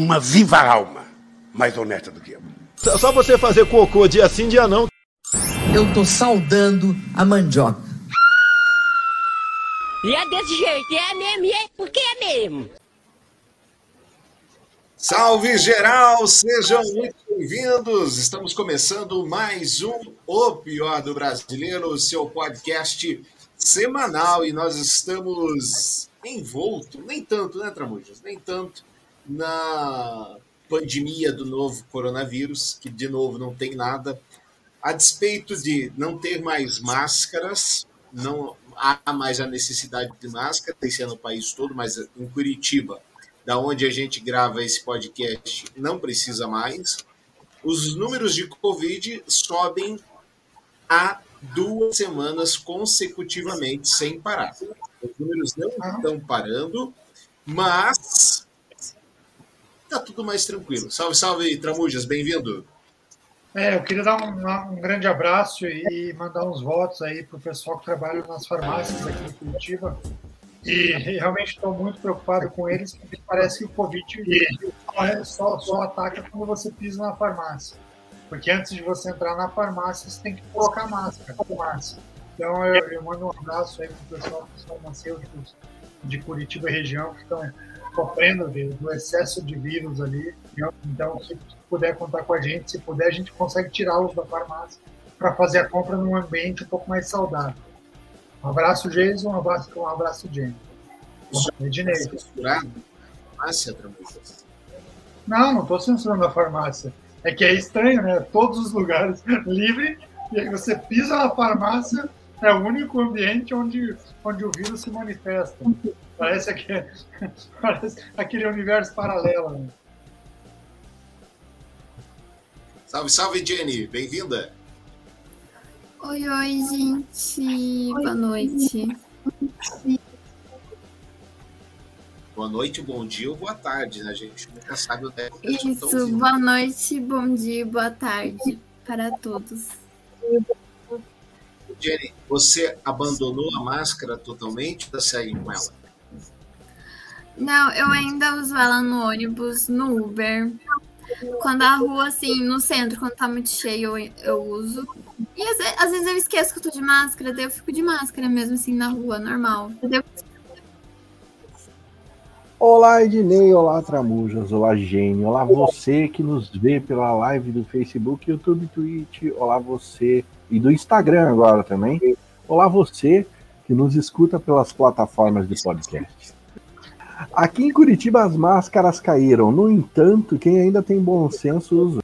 uma viva alma mais honesta do que eu. Só você fazer cocô dia sim, dia não. Eu tô saudando a mandioca. E é desse jeito, é mesmo, e é porque é mesmo. Salve geral, sejam muito bem-vindos. Estamos começando mais um O Pior do Brasileiro, seu podcast semanal e nós estamos envolto, nem tanto, né, Tramujas? Nem tanto na pandemia do novo coronavírus, que de novo não tem nada. A despeito de não ter mais máscaras, não há mais a necessidade de máscara, esse ano no país todo, mas em Curitiba, da onde a gente grava esse podcast, não precisa mais. Os números de Covid sobem há duas semanas consecutivamente, sem parar. Os números não estão parando, mas tá tudo mais tranquilo. Salve, salve, Tramujas, bem-vindo. É, eu queria dar um, um, grande abraço e mandar uns votos aí para o pessoal que trabalha nas farmácias aqui em Curitiba. E realmente estou muito preocupado com eles, porque parece que o Covid só, só ataca quando você pisa na farmácia. Porque antes de você entrar na farmácia, você tem que colocar máscara. máscara. Então eu, eu mando um abraço aí para o pessoal dos farmacêuticos de Curitiba e região que estão sofrendo do excesso de vírus ali. Então, se puder contar com a gente, se puder, a gente consegue tirá-los da farmácia para fazer a compra num ambiente um pouco mais saudável. Um abraço, Jason, um abraço, um abraço, Jenny. Ednei. Censurado? Farmácia, Não, não estou censurando a farmácia. É que é estranho, né? Todos os lugares livre, e aí você pisa na farmácia, é o único ambiente onde, onde o vírus se manifesta. Parece, aquele, parece aquele universo paralelo. Né? Salve, salve, Jenny. Bem-vinda. Oi, oi, gente. Boa noite. Boa noite, bom dia ou boa tarde, né? A gente nunca sabe o tempo que Isso, boa noite, bom dia, boa tarde para todos. Jenny, você abandonou a máscara totalmente ou segue com ela? Não, eu ainda uso ela no ônibus, no Uber. Quando a rua, assim, no centro, quando tá muito cheio, eu, eu uso. E às vezes, às vezes, eu esqueço que eu tô de máscara, daí eu fico de máscara mesmo, assim, na rua, normal. Olá, Ednei, olá, Tramujas, olá, Gênio, olá, você que nos vê pela live do Facebook, YouTube, Twitch, olá, você, e do Instagram agora também, olá, você que nos escuta pelas plataformas de podcast. Aqui em Curitiba as máscaras caíram. No entanto, quem ainda tem bom senso usa.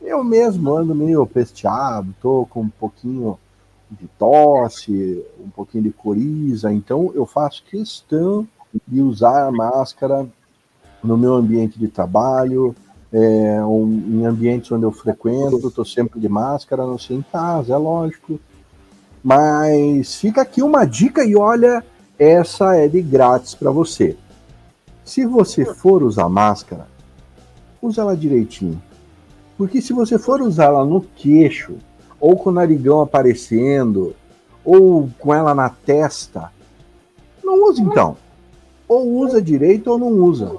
Eu mesmo ando meio pesteado, tô com um pouquinho de tosse, um pouquinho de coriza, então eu faço questão de usar a máscara no meu ambiente de trabalho, é, um, em ambientes onde eu frequento, estou sempre de máscara, não sei em casa, é lógico. Mas fica aqui uma dica e olha, essa é de grátis para você. Se você for usar máscara, usa ela direitinho. Porque se você for usar ela no queixo, ou com o narigão aparecendo, ou com ela na testa, não use então. Ou usa direito ou não usa.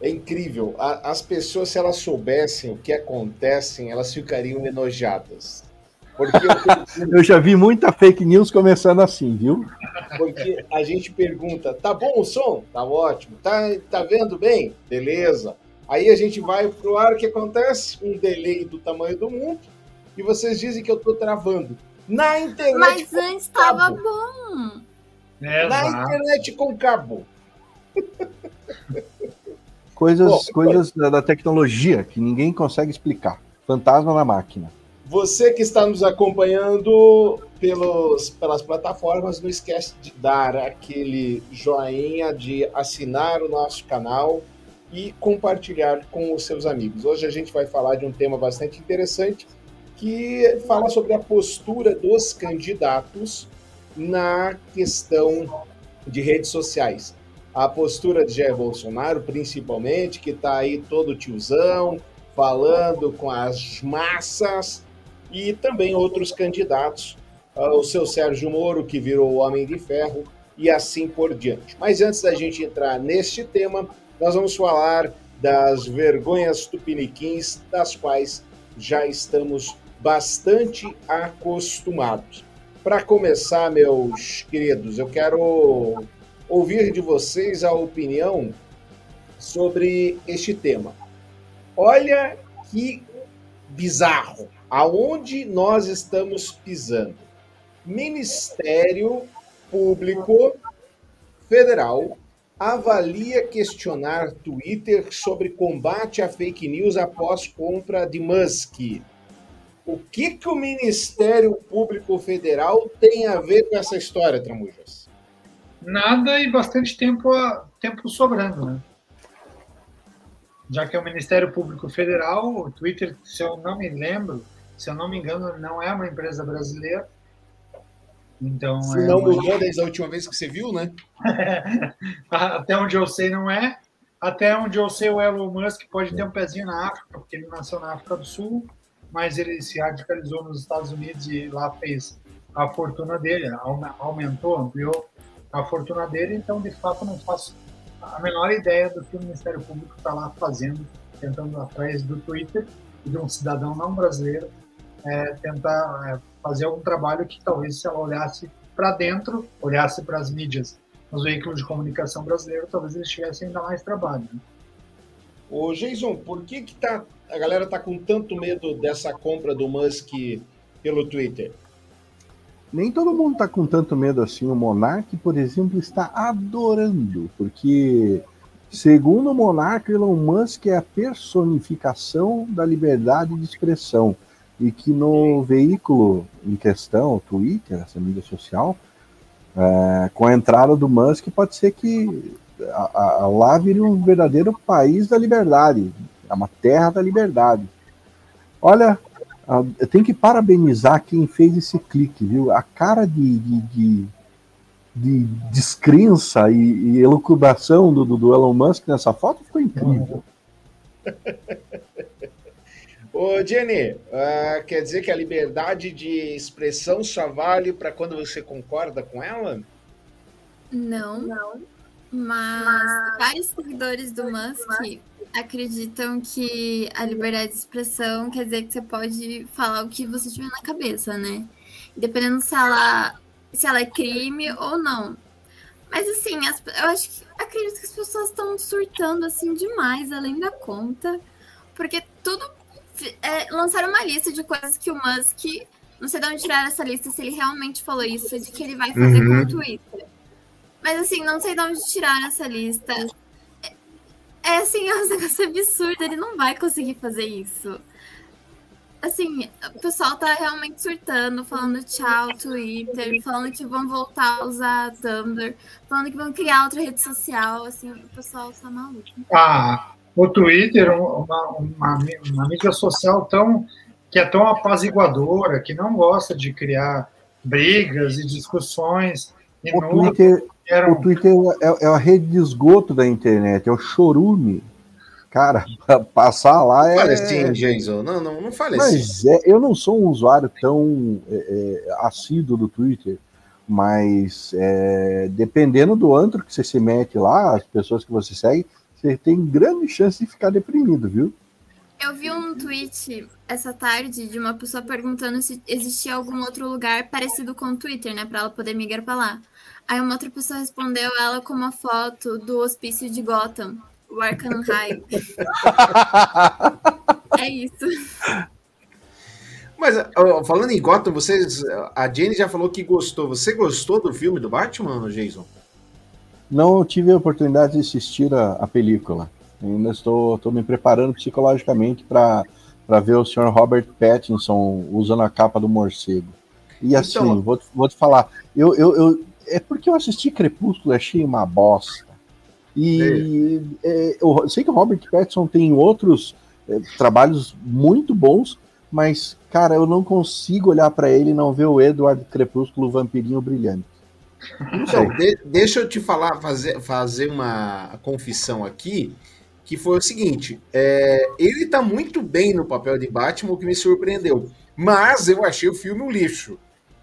É incrível. As pessoas, se elas soubessem o que acontece, elas ficariam enojadas. Porque eu... eu já vi muita fake news começando assim, viu? Porque a gente pergunta, tá bom o som? Tá ótimo. Tá, tá vendo bem? Beleza. Aí a gente vai pro ar, o que acontece? Um delay do tamanho do mundo, e vocês dizem que eu tô travando. Na internet. Mas antes estava bom. É, Na internet com cabo. Coisas, bom, coisas da tecnologia que ninguém consegue explicar. Fantasma na máquina. Você que está nos acompanhando pelos, pelas plataformas, não esquece de dar aquele joinha, de assinar o nosso canal e compartilhar com os seus amigos. Hoje a gente vai falar de um tema bastante interessante que fala sobre a postura dos candidatos na questão de redes sociais. A postura de Jair Bolsonaro, principalmente, que está aí todo tiozão, falando com as massas, e também outros candidatos. Uh, o seu Sérgio Moro, que virou o Homem de Ferro, e assim por diante. Mas antes da gente entrar neste tema, nós vamos falar das vergonhas tupiniquins, das quais já estamos bastante acostumados. Para começar, meus queridos, eu quero ouvir de vocês a opinião sobre este tema. Olha que bizarro. Aonde nós estamos pisando? Ministério Público Federal avalia questionar Twitter sobre combate a fake news após compra de Musk. O que, que o Ministério Público Federal tem a ver com essa história, Tramujas? Nada e bastante tempo, tempo sobrando, né? Já que é o Ministério Público Federal, o Twitter, se eu não me lembro, se eu não me engano, não é uma empresa brasileira. Então, se é não uma... mudou desde a última vez que você viu, né? Até onde eu sei, não é. Até onde eu sei, o Elon Musk pode ter um pezinho na África, porque ele nasceu na África do Sul, mas ele se radicalizou nos Estados Unidos e lá fez a fortuna dele, aumentou, ampliou a fortuna dele. Então, de fato, não faço a menor ideia do que o Ministério Público está lá fazendo, tentando, através do Twitter de um cidadão não brasileiro, é, tentar é, fazer algum trabalho que talvez se ela olhasse para dentro, olhasse para as mídias, nos veículos de comunicação brasileiros, talvez eles tivessem ainda mais trabalho. Né? Ô, Jason, por que, que tá, a galera tá com tanto medo dessa compra do Musk pelo Twitter? Nem todo mundo está com tanto medo assim. O Monark, por exemplo, está adorando, porque, segundo o Monark, Elon Musk é a personificação da liberdade de expressão e que no veículo em questão, o Twitter, essa mídia social, é, com a entrada do Musk, pode ser que a, a, lá vire um verdadeiro país da liberdade, é uma terra da liberdade. Olha, eu tenho que parabenizar quem fez esse clique, viu? A cara de, de, de, de descrença e, e elucubração do, do, Elon Musk nessa foto ficou incrível. Ô, Jenny, uh, quer dizer que a liberdade de expressão só vale para quando você concorda com ela? Não, não. Mas vários seguidores do Musk acreditam que a liberdade de expressão quer dizer que você pode falar o que você tiver na cabeça, né? Dependendo se ela, se ela é crime ou não. Mas assim, as, eu acho que acredito que as pessoas estão surtando assim demais, além da conta. Porque tudo. É, lançaram uma lista de coisas que o Musk. Não sei de onde tirar essa lista, se ele realmente falou isso, de que ele vai fazer uhum. com o Twitter. Mas assim, não sei de onde tirar essa lista. É assim, é um negócio absurdo, ele não vai conseguir fazer isso. Assim, o pessoal tá realmente surtando, falando tchau, Twitter, falando que vão voltar a usar Tumblr, falando que vão criar outra rede social, assim, o pessoal tá maluco. Ah, o Twitter, uma, uma, uma mídia social tão que é tão apaziguadora, que não gosta de criar brigas e discussões. O Twitter, era... O Twitter é, é, a rede de esgoto da internet, é o chorume. Cara, passar lá é. Fale assim, Jason. Não, não, não fale mas assim. É, eu não sou um usuário tão é, é, assíduo do Twitter, mas é, dependendo do antro que você se mete lá, as pessoas que você segue, você tem grande chance de ficar deprimido, viu? Eu vi um tweet essa tarde de uma pessoa perguntando se existia algum outro lugar parecido com o Twitter, né, para ela poder migrar para lá. Aí uma outra pessoa respondeu ela com uma foto do hospício de Gotham, o Arkham High. é isso. Mas falando em Gotham, vocês, a Jenny já falou que gostou. Você gostou do filme do Batman, Jason? Não tive a oportunidade de assistir a, a película. Ainda estou, estou me preparando psicologicamente para ver o Sr. Robert Pattinson usando a capa do morcego. E assim, então, vou, vou te falar, eu, eu, eu, é porque eu assisti Crepúsculo e achei uma bosta. E é, eu sei que o Robert Pattinson tem outros é, trabalhos muito bons, mas, cara, eu não consigo olhar para ele e não ver o Edward Crepúsculo Vampirinho Brilhante. Então, de, deixa eu te falar, fazer, fazer uma confissão aqui, que foi o seguinte: é, ele tá muito bem no papel de Batman, o que me surpreendeu. Mas eu achei o filme um lixo.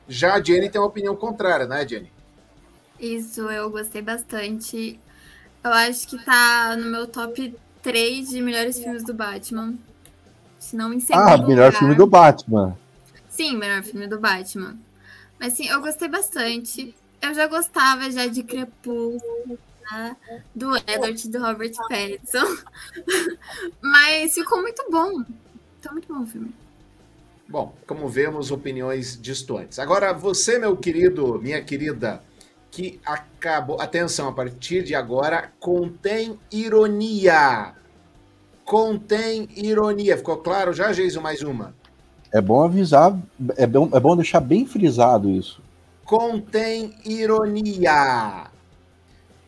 Já a Jenny tem uma opinião contrária, né, Jenny? Isso, eu gostei bastante. Eu acho que tá no meu top 3 de melhores filmes do Batman. Se não em segundo Ah, melhor lugar. filme do Batman. Sim, melhor filme do Batman. Mas sim, eu gostei bastante. Eu já gostava já de Crepúsculo, né? do Edward e do Robert Pattinson. Mas ficou muito bom. Tá muito bom o filme. Bom, como vemos, opiniões distantes. Agora, você, meu querido, minha querida, que acabou. Atenção, a partir de agora, contém ironia. Contém ironia. Ficou claro já, Geiso? Mais uma. É bom avisar, é bom, é bom deixar bem frisado isso. Contém ironia.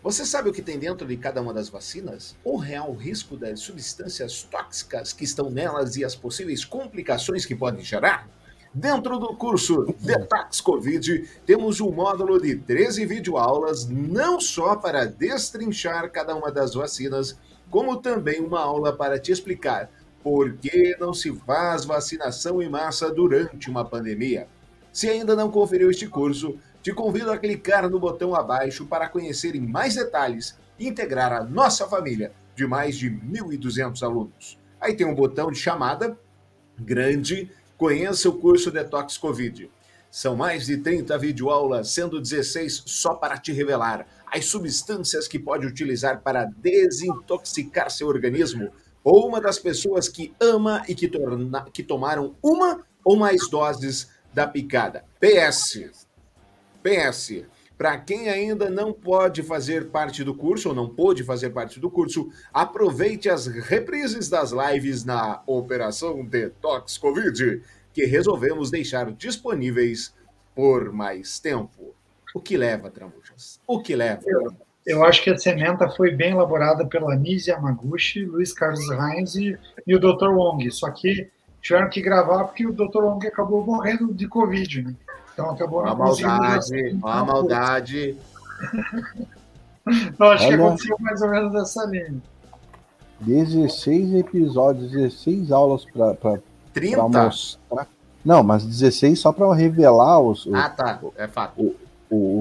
Você sabe o que tem dentro de cada uma das vacinas? O real risco das substâncias tóxicas que estão nelas e as possíveis complicações que podem gerar? Dentro do curso Detox Covid, temos um módulo de 13 videoaulas, não só para destrinchar cada uma das vacinas, como também uma aula para te explicar por que não se faz vacinação em massa durante uma pandemia. Se ainda não conferiu este curso, te convido a clicar no botão abaixo para conhecer em mais detalhes e integrar a nossa família de mais de 1.200 alunos. Aí tem um botão de chamada grande, conheça o curso Detox Covid. São mais de 30 videoaulas, sendo 16 só para te revelar as substâncias que pode utilizar para desintoxicar seu organismo ou uma das pessoas que ama e que, torna, que tomaram uma ou mais doses da picada. PS. PS. Para quem ainda não pode fazer parte do curso ou não pôde fazer parte do curso, aproveite as reprises das lives na Operação Detox Covid, que resolvemos deixar disponíveis por mais tempo. O que leva, Tramujas? O que leva? Eu acho que a sementa foi bem elaborada pela Nise Yamaguchi, Luiz Carlos Reins e, e o Dr. Wong. Só que tiveram que gravar porque o Dr. Wong acabou morrendo de Covid, né? Então acabou conseguindo maldade, uma maldade. Eu acho que Olha. aconteceu mais ou menos dessa linha. 16 episódios, 16 aulas para 30? mostrar. Não, mas 16 só para revelar os, os, Ah, tá. É fato. o-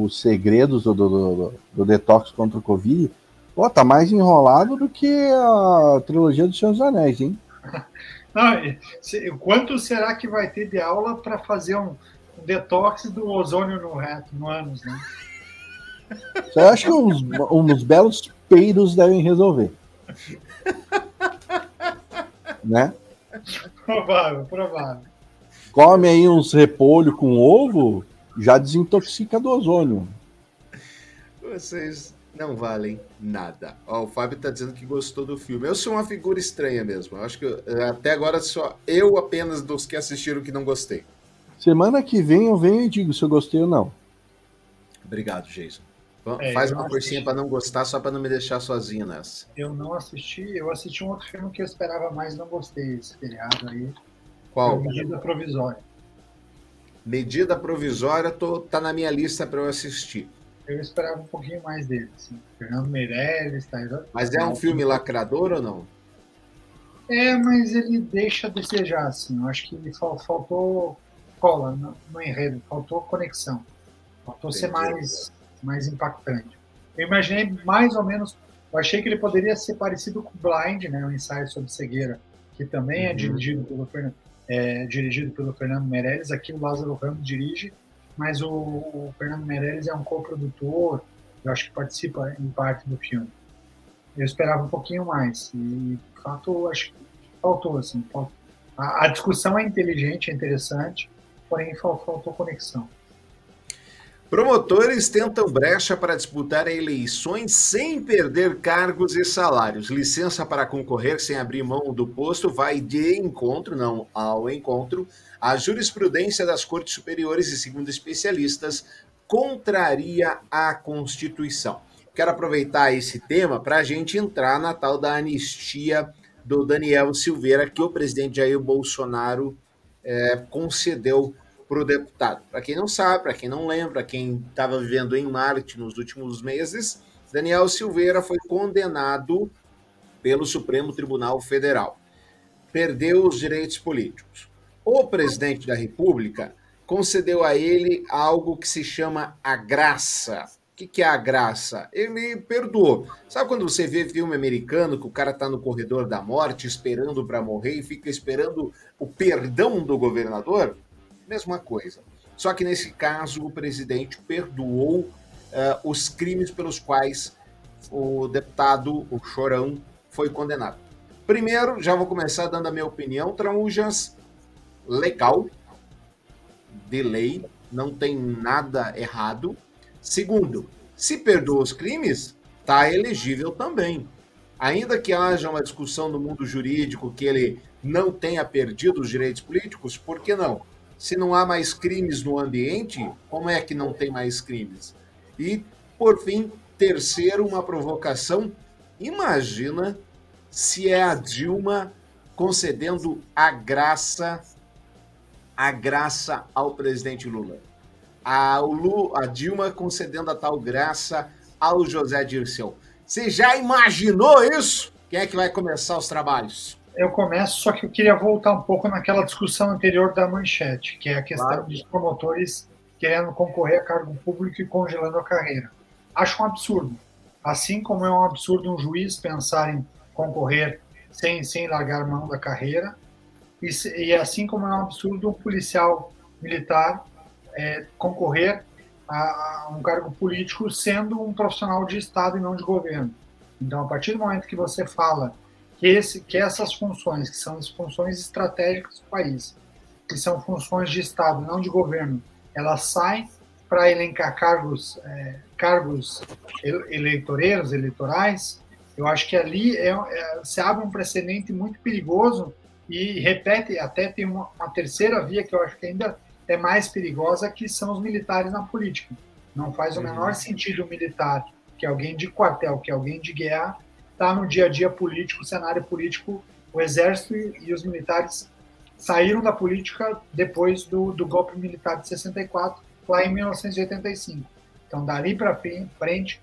os segredos do, do, do- do detox contra o Covid. Pô, tá mais enrolado do que a trilogia dos Senhor dos Anéis, hein? Não, e se- quanto será que vai ter de aula para fazer um detox do ozônio no reto, no ânus, né? Eu acho que uns, uns belos peidos devem resolver. né? Provável, provável. Come aí uns repolho com ovo, já desintoxica do ozônio. Vocês não valem nada. Ó, o Fábio tá dizendo que gostou do filme. Eu sou uma figura estranha mesmo. Eu acho que até agora só eu apenas dos que assistiram que não gostei. Semana que vem eu venho e digo se eu gostei ou não. Obrigado, Jason. É, Faz uma forcinha para não gostar, só para não me deixar sozinho nessa. Eu não assisti, eu assisti um outro filme que eu esperava mais, não gostei esse feriado aí. Qual? Medida provisória. Medida provisória tô, tá na minha lista para eu assistir. Eu esperava um pouquinho mais dele, assim. Fernando Meirelles, tá? Mas é um filme lacrador ou não? É, mas ele deixa a desejar, assim. Eu acho que fal- faltou cola no, no enredo, faltou conexão. Faltou ser Entendi. mais, mais impactante. Eu imaginei mais ou menos. Eu achei que ele poderia ser parecido com Blind, né? O ensaio sobre cegueira, que também é Uhum. dirigido pelo, Fernan- é, dirigido pelo Fernando Meirelles. Aqui o Lázaro Ramos dirige, mas o, o Fernando Meirelles é um coprodutor, eu acho que participa em parte do filme. Eu esperava um pouquinho mais. E, de fato, acho que faltou, assim. faltou. A, a discussão é inteligente, é interessante, porém fal- faltou conexão. Promotores tentam brecha para disputar eleições sem perder cargos e salários. Licença para concorrer sem abrir mão do posto vai de encontro, não ao encontro, a jurisprudência das cortes superiores e, segundo especialistas, contraria a Constituição. Quero aproveitar esse tema para a gente entrar na tal da anistia do Daniel Silveira, que o presidente Jair Bolsonaro eh, concedeu para o deputado. Para quem não sabe, para quem não lembra, quem estava vivendo em Marte nos últimos meses, Daniel Silveira foi condenado pelo Supremo Tribunal Federal. Perdeu os direitos políticos. O presidente da República concedeu a ele algo que se chama a graça. O que, que é a graça? Ele perdoou. Sabe quando você vê filme americano que o cara tá no corredor da morte esperando para morrer e fica esperando o perdão do governador? Mesma coisa. Só que nesse caso o presidente perdoou uh, os crimes pelos quais o deputado, o Chorão, foi condenado. Primeiro, já vou começar dando a minha opinião, Tramujas, legal, de lei, não tem nada errado. Segundo, se perdoa os crimes, está elegível também. Ainda que haja uma discussão no mundo jurídico que ele não tenha perdido os direitos políticos, por que não? Se não há mais crimes no ambiente, como é que não tem mais crimes? E, por fim, terceiro, uma provocação. Imagina se é a Dilma concedendo a graça a graça ao presidente Lula. A, Lu, a Dilma concedendo a tal graça ao José Dirceu. Você já imaginou isso? Quem é que vai começar os trabalhos? Eu começo, só que eu queria voltar um pouco naquela discussão anterior da manchete, que é a questão claro. dos promotores querendo concorrer a cargo público e congelando a carreira. Acho um absurdo. Assim como é um absurdo um juiz pensar em concorrer sem, sem largar mão da carreira, e, e assim como é um absurdo um policial militar é, concorrer a, a, um cargo político sendo um profissional de Estado e não de governo. Então, a partir do momento que você fala que, esse, que essas funções, que são as funções estratégicas do país, que são funções de Estado, não de governo, elas saem para elencar cargos, é, cargos eleitoreiros, eleitorais, eu acho que ali é, é, se abre um precedente muito perigoso e repete, até tem uma, uma, terceira via que eu acho que ainda é mais perigosa, que são os militares na política. Não faz o uhum. menor sentido o militar, que é alguém de quartel, que é alguém de guerra, está no dia a dia político, cenário político, o exército e, e os militares saíram da política depois do, do golpe militar de 64, lá em 1985. Então, dali para frente,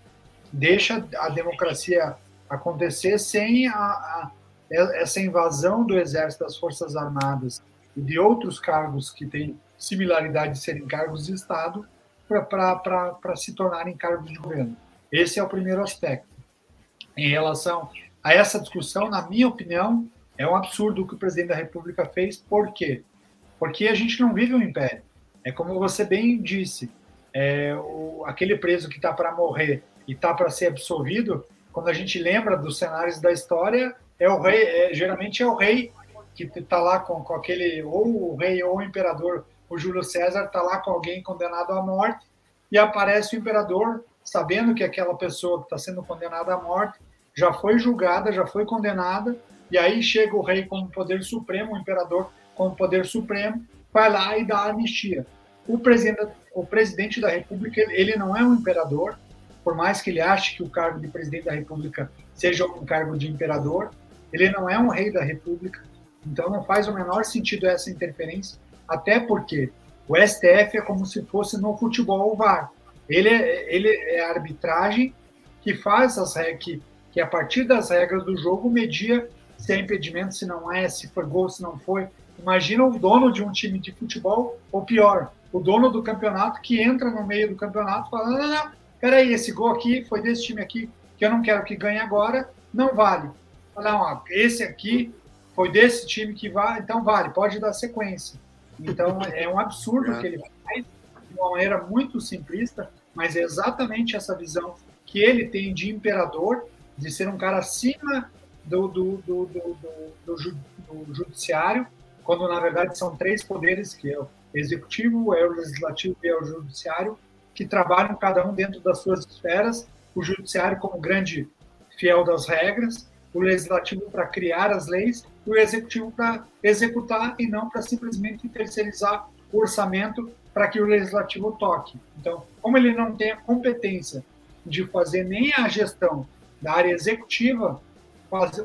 deixa a democracia acontecer sem a, a, essa invasão do Exército, das Forças Armadas e de outros cargos que têm similaridade de serem cargos de Estado para se tornarem cargos de governo. Esse é o primeiro aspecto. Em relação a essa discussão, na minha opinião, é um absurdo o que o presidente da República fez. Por quê? Porque a gente não vive um império. É como você bem disse, é, o, aquele preso que está para morrer e está para ser absolvido, quando a gente lembra dos cenários da história, é o rei, é, geralmente é o rei que está lá com, com aquele, ou o rei ou o imperador, o Júlio César está lá com alguém condenado à morte, e aparece o imperador, sabendo que aquela pessoa que está sendo condenada à morte já foi julgada, já foi condenada, e aí chega o rei como poder supremo, o imperador como poder supremo, vai lá e dá anistia. O presidente, o presidente da República, ele não é um imperador, por mais que ele ache que o cargo de presidente da República seja um cargo de imperador, ele não é um rei da República, então não faz o menor sentido essa interferência, até porque o STF é como se fosse no futebol o VAR. Ele é, ele é a arbitragem que faz as regras, que, que a partir das regras do jogo media se é impedimento, se não é, se foi gol, se não foi. Imagina o dono de um time de futebol, ou pior, o dono do campeonato que entra no meio do campeonato falando, não, não, peraí, esse gol aqui foi desse time aqui que eu não quero que ganhe agora, não vale. Não, esse aqui foi desse time que vai, então vale, pode dar sequência. Então é um absurdo que ele faz de uma maneira muito simplista, mas é exatamente essa visão que ele tem de imperador, de ser um cara acima do, do, do, do, do judiciário, quando na verdade são três poderes, que é o executivo, é o legislativo e é o judiciário, que trabalham cada um dentro das suas esferas, o judiciário como grande fiel das regras, o legislativo para criar as leis e o executivo para executar e não para simplesmente terceirizar o orçamento para que o legislativo toque. Então, como ele não tem a competência de fazer nem a gestão da área executiva,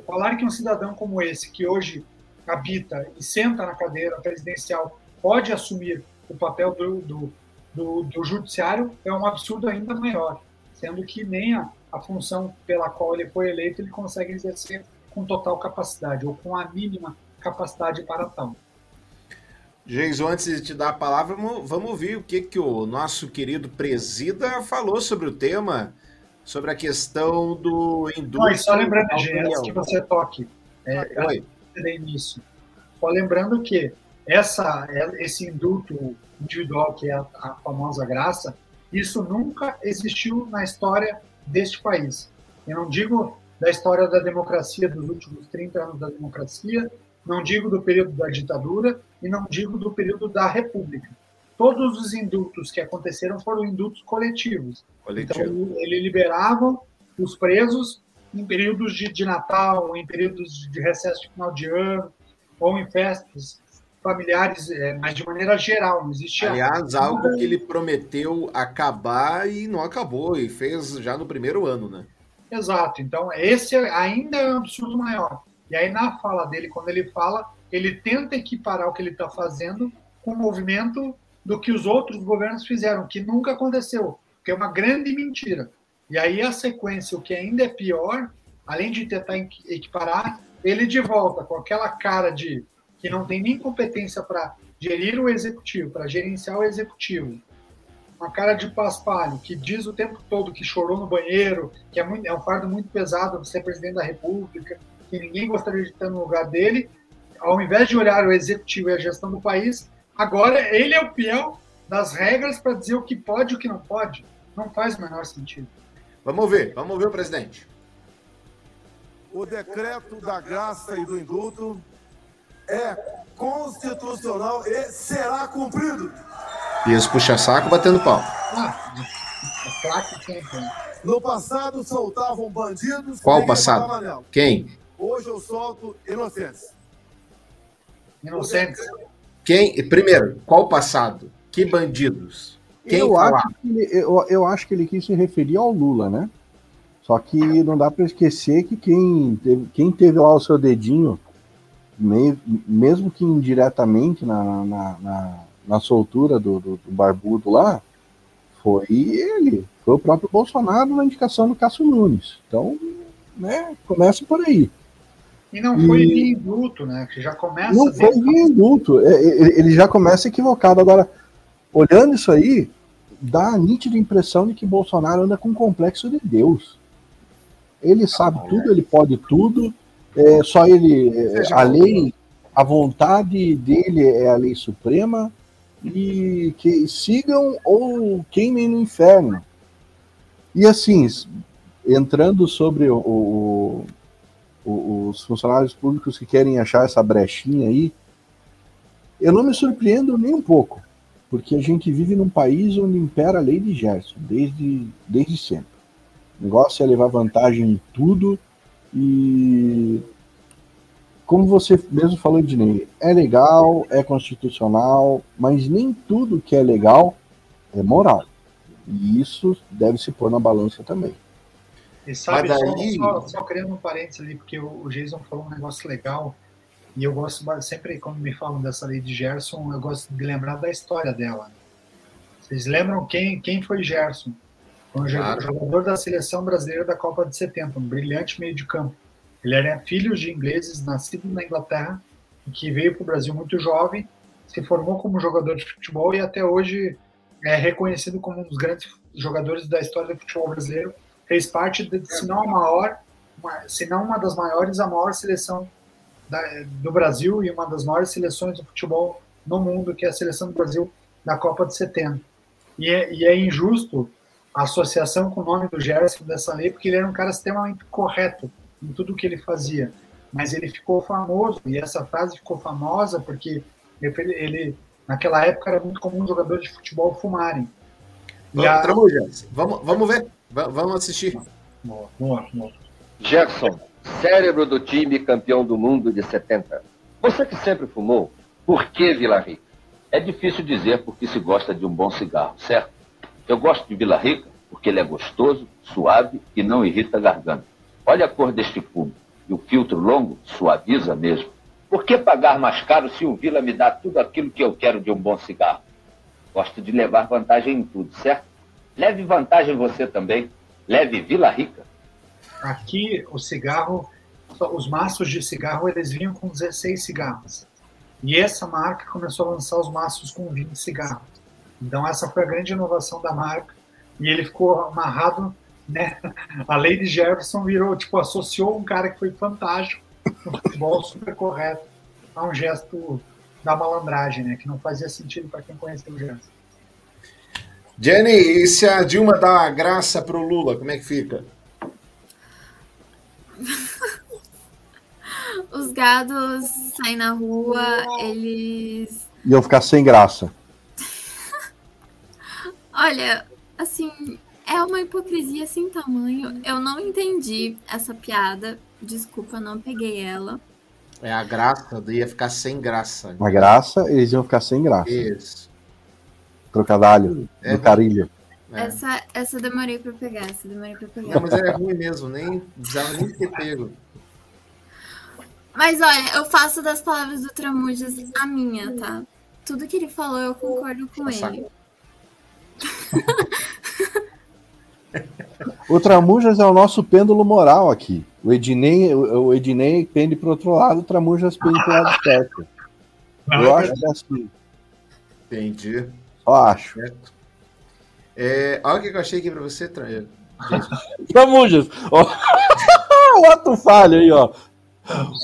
falar que um cidadão como esse, que hoje habita e senta na cadeira presidencial, pode assumir o papel do, do, do, do judiciário é um absurdo ainda maior, sendo que nem a, a função pela qual ele foi eleito ele consegue exercer com total capacidade ou com a mínima capacidade para tal. Jason, antes de te dar a palavra, vamos, vamos ouvir o que, que o nosso querido presida falou sobre o tema, sobre a questão do indústria. Não, só lembrando, antes que você toque, é, Oi. eu nisso. Só lembrando que essa, é, esse indulto individual, que é a, a famosa graça, isso nunca existiu na história deste país. Eu não digo da história da democracia, dos últimos 30 anos da democracia, não digo do período da ditadura e não digo do período da república. Todos os indultos que aconteceram foram indultos coletivos. Coletivo. Então, ele liberava os presos em períodos de, de Natal, em períodos de recesso de final de ano, ou em festas familiares, é, mas de maneira geral, não existia. Aliás, algo que ele prometeu acabar e não acabou, e fez já no primeiro ano, né? Exato. Então, esse ainda é um absurdo maior. E aí, na fala dele, quando ele fala, ele tenta equiparar o que ele está fazendo com o movimento do que os outros governos fizeram, que nunca aconteceu, que é uma grande mentira. E aí, a sequência, o que ainda é pior, além de tentar equiparar, ele de volta com aquela cara de que não tem nem competência para gerir o executivo, para gerenciar o executivo, uma cara de paspalho, que diz o tempo todo que chorou no banheiro, que é, muito, é um fardo muito pesado de ser presidente da República, que ninguém gostaria de estar no lugar dele, ao invés de olhar o executivo e a gestão do país, agora ele é o peão das regras para dizer o que pode e o que não pode. Não faz o menor sentido. Vamos ver, vamos ver o presidente. O decreto da graça e do indulto é constitucional e será cumprido. E os puxa-saco batendo pau. Ah, é tem. No passado soltavam bandidos. Qual ninguém passado? Quem? Hoje eu solto inocentes. Inocentes. Quem? Primeiro, qual passado? Que bandidos? Quem eu, acho que ele, eu, eu acho que ele quis se referir ao Lula, né? Só que não dá para esquecer que quem teve, quem teve lá o seu dedinho, me- mesmo que indiretamente na, na, na, na soltura do, do, do barbudo lá, foi ele. Foi o próprio Bolsonaro na indicação do Cássio Nunes. Então, né, começa por aí. E não foi E- via indulto, né? Que já começa Não foi via indulto. É, é, Ele já começa equivocado. Agora, olhando isso aí, dá a nítida impressão de que Bolsonaro anda com um complexo de Deus. Ele sabe tudo, ele pode tudo. É, só ele. é, a lei, a vontade dele é a lei suprema. E que sigam ou queimem no inferno. E assim, entrando sobre o- o- os funcionários públicos que querem achar essa brechinha aí, eu não me surpreendo nem um pouco, porque a gente vive num país onde impera a lei de Gerson, desde, desde sempre. O negócio é levar vantagem em tudo e, como você mesmo falou, Dinei, é legal, é constitucional, mas nem tudo que é legal é moral. E isso deve se pôr na balança também. E sabe, Mas só- daí- só, só criando um parênteses ali, porque o, Jason falou um negócio legal, e eu gosto sempre, quando me falam dessa lei de Gerson, eu gosto de lembrar da história dela. Vocês lembram quem, quem foi Gerson? Foi um Claro. jogador da seleção brasileira da Copa de 70, um brilhante meio de campo. Ele era filho de ingleses, nascido na Inglaterra, e que veio para o Brasil muito jovem, se formou como jogador de futebol e até hoje é reconhecido como um dos grandes jogadores da história do futebol brasileiro. Fez parte, de, se não a maior, uma- se não uma das maiores, a maior seleção da- do Brasil e uma das maiores seleções do futebol no mundo, que é a seleção do Brasil da Copa de 70. E é, e é injusto a associação com o nome do Gerson dessa lei, porque ele era um cara extremamente correto em tudo que ele fazia. Mas ele ficou famoso, e essa frase ficou famosa porque ele, ele- naquela época era muito comum jogadores de futebol fumarem. Vamos, a- Tramujas, vamos, vamos ver. Va- Vamos assistir. Boa, boa, boa. Gerson, cérebro do time campeão do mundo de 70. Você que sempre fumou, por que Vila Rica? É difícil dizer porque se gosta de um bom cigarro, certo? Eu gosto de Vila Rica porque ele é gostoso, suave e não irrita a garganta. Olha a cor deste fumo. E o filtro longo suaviza mesmo. Por que pagar mais caro se o Vila me dá tudo aquilo que eu quero de um bom cigarro? Gosto de levar vantagem em tudo, certo? Leve vantagem você também. Leve Vila Rica. Aqui, o cigarro, os maços de cigarro, eles vinham com 16 cigarros. E essa marca começou a lançar os maços com 20 cigarros. Então essa foi a grande inovação da marca. E ele ficou amarrado, né? A Lady Jefferson virou, tipo, associou um cara que foi fantástico no futebol, super correto, a um gesto da malandragem, né? Que não fazia sentido para quem conheceu o gesto. Jenny, e se a Dilma dá uma graça pro Lula, como é que fica? Os gados saem na rua, eles. Iam ficar sem graça. Olha, assim, é uma hipocrisia sem tamanho. Eu não entendi essa piada. Desculpa, não peguei ela. É a graça, ia ficar sem graça. A graça, eles iam ficar sem graça. Isso. Trocadalho, É. do carilho. É. Essa, essa eu demorei pra pegar, essa demorei pra pegar. Não, mas é ruim mesmo, nem precisava nem ter pego. Mas olha, eu faço das palavras do Tramujas a minha, tá? Tudo que ele falou, eu concordo com Tá ele. O Tramujas é o nosso pêndulo moral aqui. O Ednei, o o Ednei pende pro outro lado, o Tramujas pende pro lado certo. Eu acho que é assim. Entendi. Só acho. Certo. É, olha o que eu achei aqui pra você, Tra- gente. Tramujas! o ato falho aí, ó.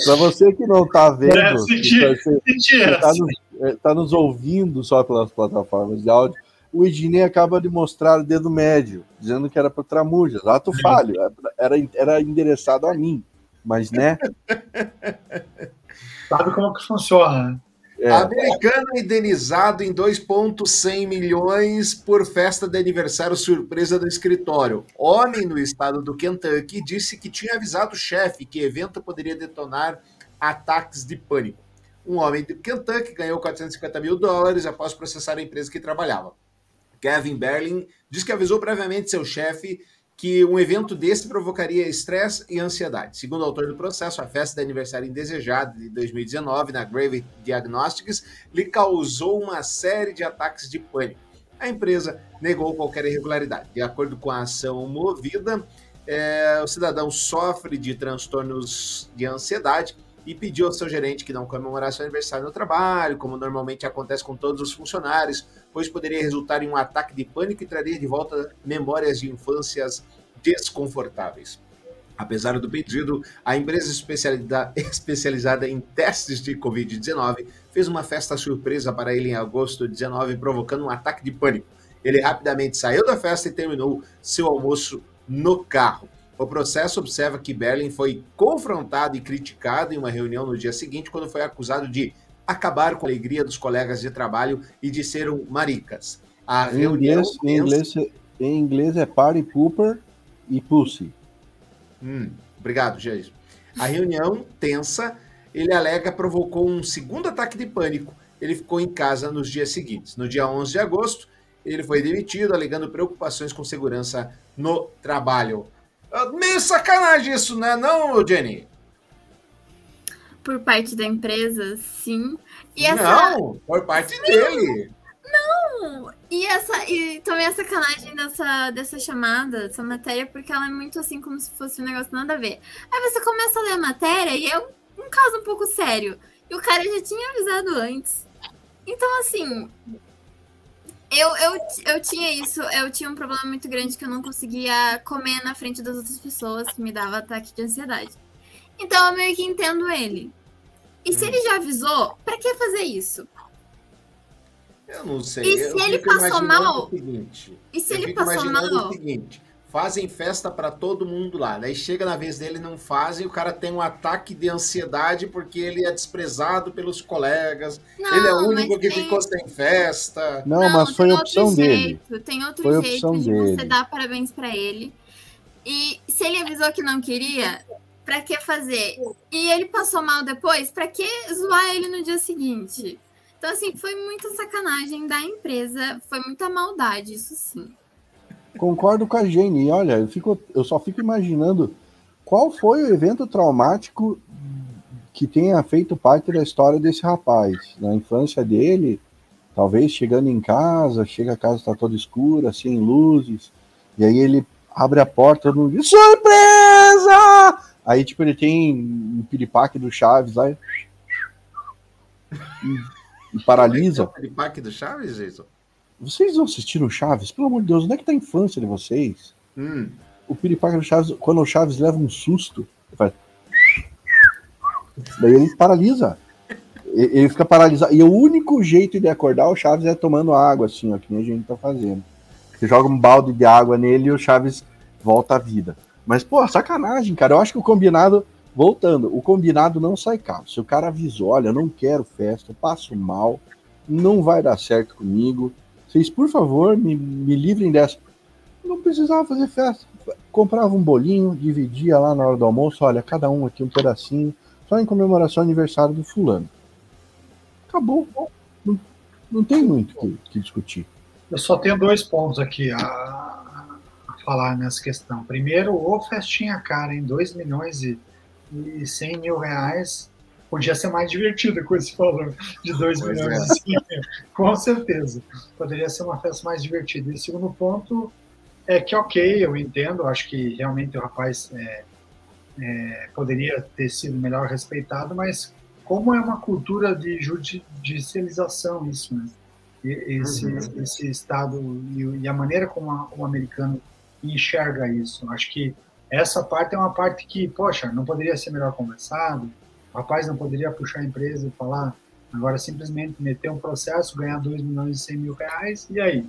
Pra você que não tá vendo, É, senti- que você, senti você tá, nos, é, tá nos ouvindo só pelas plataformas de áudio, o Ednei acaba de mostrar o dedo médio, dizendo que era para Tramujas. Ato falho, era, era endereçado a mim. Mas, né? Sabe como que funciona, né? É. Americano indenizado em 2,100 milhões por festa de aniversário surpresa do escritório. Homem no estado do Kentucky disse que tinha avisado o chefe que evento poderia detonar ataques de pânico. Um homem do Kentucky ganhou 450 mil dólares após processar a empresa que trabalhava. Kevin Berlin diz que avisou previamente seu chefe que um evento desse provocaria estresse e ansiedade. Segundo o autor do processo, a festa de aniversário indesejada de 2019 na Grave Diagnostics lhe causou uma série de ataques de pânico. A empresa negou qualquer irregularidade. De acordo com a ação movida, é, o cidadão sofre de transtornos de ansiedade e pediu ao seu gerente que não comemorasse o aniversário no trabalho, como normalmente acontece com todos os funcionários, pois poderia resultar em um ataque de pânico e traria de volta memórias de infâncias desconfortáveis. Apesar do pedido, a empresa especializada em testes de Covid-19 fez uma festa surpresa para ele em agosto de 19, provocando um ataque de pânico. Ele rapidamente saiu da festa e terminou seu almoço no carro. O processo observa que Berlin foi confrontado e criticado em uma reunião no dia seguinte, quando foi acusado de acabar com a alegria dos colegas de trabalho e de ser um maricas. A Em reunião inglês, em, inglês, em inglês é party pooper e pussy. Hum, obrigado, Jair. A reunião tensa, ele alega, provocou um segundo ataque de pânico. Ele ficou em casa nos dias seguintes. No dia 11 de agosto, ele foi demitido, alegando preocupações com segurança no trabalho. Ah, Meio sacanagem isso, né, não, Jenny? Por parte da empresa, sim. E essa. Não, por parte dele. Não! E essa. E também a sacanagem dessa, dessa chamada, dessa matéria, porque ela é muito assim como se fosse um negócio nada a ver. Aí você começa a ler a matéria e é um, um caso um pouco sério. E o cara já tinha avisado antes. Então, assim. Eu, eu, eu tinha isso, eu tinha um problema muito grande que eu não conseguia comer na frente das outras pessoas, que me dava ataque de ansiedade. Então eu meio que entendo ele. E se ele já avisou, pra que fazer isso? Eu não sei. E eu se ele passou mal? E se eu ele passou mal? o seguinte: fazem festa para todo mundo lá. Daí chega na vez dele, não fazem, o cara tem um ataque de ansiedade porque ele é desprezado pelos colegas. Não, ele é o único que tem- ficou sem festa. Não, mas foi tem opção outro dele. jeito, Tem outro Foi jeito opção de você dele. dar parabéns pra ele. E se ele avisou que não queria, pra que fazer? E ele passou mal depois, pra que zoar ele no dia seguinte? Então, assim, foi muita sacanagem da empresa, foi muita maldade, isso sim. Concordo com a Jenny. Olha, eu, fico, eu só fico imaginando qual foi o evento traumático que tenha feito parte da história desse rapaz. Na infância dele, talvez chegando em casa, chega a casa está toda escura, sem luzes, e aí ele abre a porta no diz surpresa! Aí, tipo, ele tem um piripaque do Chaves lá. e- e, paralisa. De parque do Chaves, Jason? Vocês não assistiram Chaves? Pelo amor de Deus, onde é que tá a infância de vocês? Hum. O piripaque do Chaves, quando o Chaves leva um susto, ele faz. Daí ele paralisa. Ele fica paralisado. E o único jeito de acordar o Chaves é tomando água, assim, ó, que nem a gente tá fazendo. Você joga um balde de água nele e o Chaves volta à vida. Mas, pô, sacanagem, cara. Eu acho que o combinado, voltando, o combinado não sai caro. Se o cara avisou, olha, eu não quero festa, eu passo mal, não vai dar certo comigo. Vocês, por favor, me, me livrem dessa. Não precisava fazer festa. Comprava um bolinho, dividia lá na hora do almoço, olha, cada um aqui um pedacinho, só em comemoração ao aniversário do fulano. Acabou. Não, não tem muito que, que discutir. Eu só tenho dois pontos aqui a, a falar nessa questão. Primeiro, o festinha cara, em 2 milhões e, e 100 mil reais, podia ser mais divertido com esse valor de 2 Pois milhões é. 100 mil. Com certeza. Poderia ser uma festa mais divertida. E o segundo ponto é que, ok, eu entendo, acho que realmente o rapaz é, é, poderia ter sido melhor respeitado, mas como é uma cultura de judicialização isso, né? Esse, Uhum. esse estado e, e a maneira como a- o americano enxerga isso. Acho que essa parte é uma parte que, poxa, não poderia ser melhor conversado. Rapaz não poderia puxar a empresa e falar, agora simplesmente meter um processo, ganhar 2 milhões e 100 mil reais, e aí?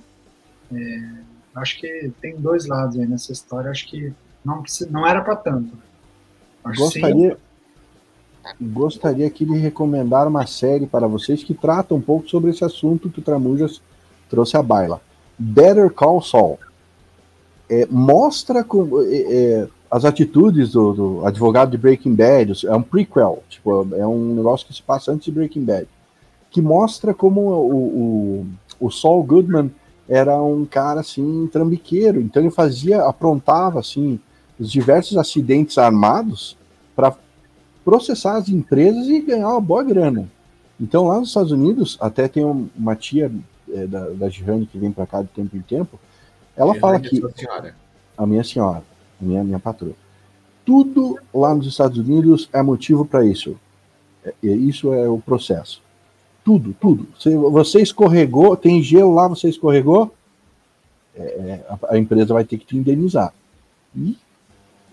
É, acho que tem dois lados aí nessa história. Acho que não, precisa, não era para tanto. Acho que sim, Gostaria, gostaria aqui de recomendar uma série para vocês que trata um pouco sobre esse assunto que o Tramujas trouxe à baila. Better Call Saul. É, mostra com- é, é, as atitudes do, do advogado de Breaking Bad. É um prequel, tipo, é um negócio que se passa antes de Breaking Bad. Que mostra como o, o, o Saul Goodman era um cara assim trambiqueiro. Então ele fazia, aprontava assim os diversos acidentes armados para processar as empresas e ganhar uma boa grana. Então, lá nos Estados Unidos, até tem um- uma tia é, da, da Girane que vem para cá de tempo em tempo, ela fala Geralmente, que a minha senhora, minha, minha patroa, tudo lá nos Estados Unidos é motivo para isso. É- isso é o processo. Tudo, tudo. Você, você escorregou, tem gelo lá, você escorregou, é, é, a, a empresa vai ter que te indenizar. E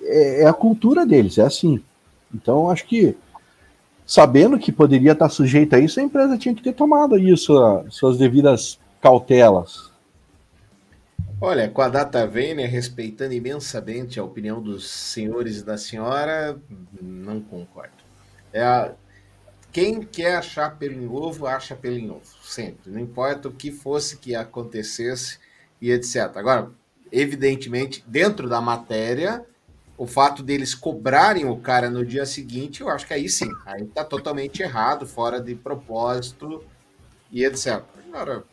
é, é a cultura deles, é assim. Então, acho que, sabendo que poderia estar sujeito a isso, a empresa tinha que ter tomado sua, suas devidas cautelas. Olha, com a data vênia, respeitando imensamente a opinião dos senhores e da senhora, não concordo. É a- Quem quer achar pelo em ovo, acha pelo em ovo. Sempre. Não importa o que fosse que acontecesse e etc. Agora, evidentemente, dentro da matéria, o fato deles cobrarem o cara no dia seguinte, eu acho que aí sim. Aí tá totalmente errado, fora de propósito e etc. Agora,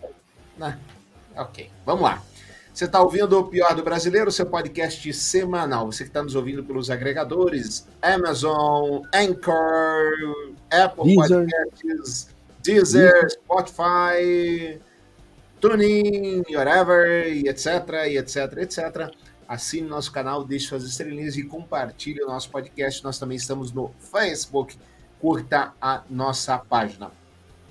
né? Ok, vamos lá. Você está ouvindo o Pior do Brasileiro, seu podcast semanal. Você que está nos ouvindo pelos agregadores Amazon, Anchor, Apple Deezer. Podcasts, Deezer, Spotify, TuneIn, whatever, e etc, e etc, etc. Assine nosso canal, deixe suas estrelinhas e compartilhe o nosso podcast. Nós também estamos no Facebook. Curta a nossa página.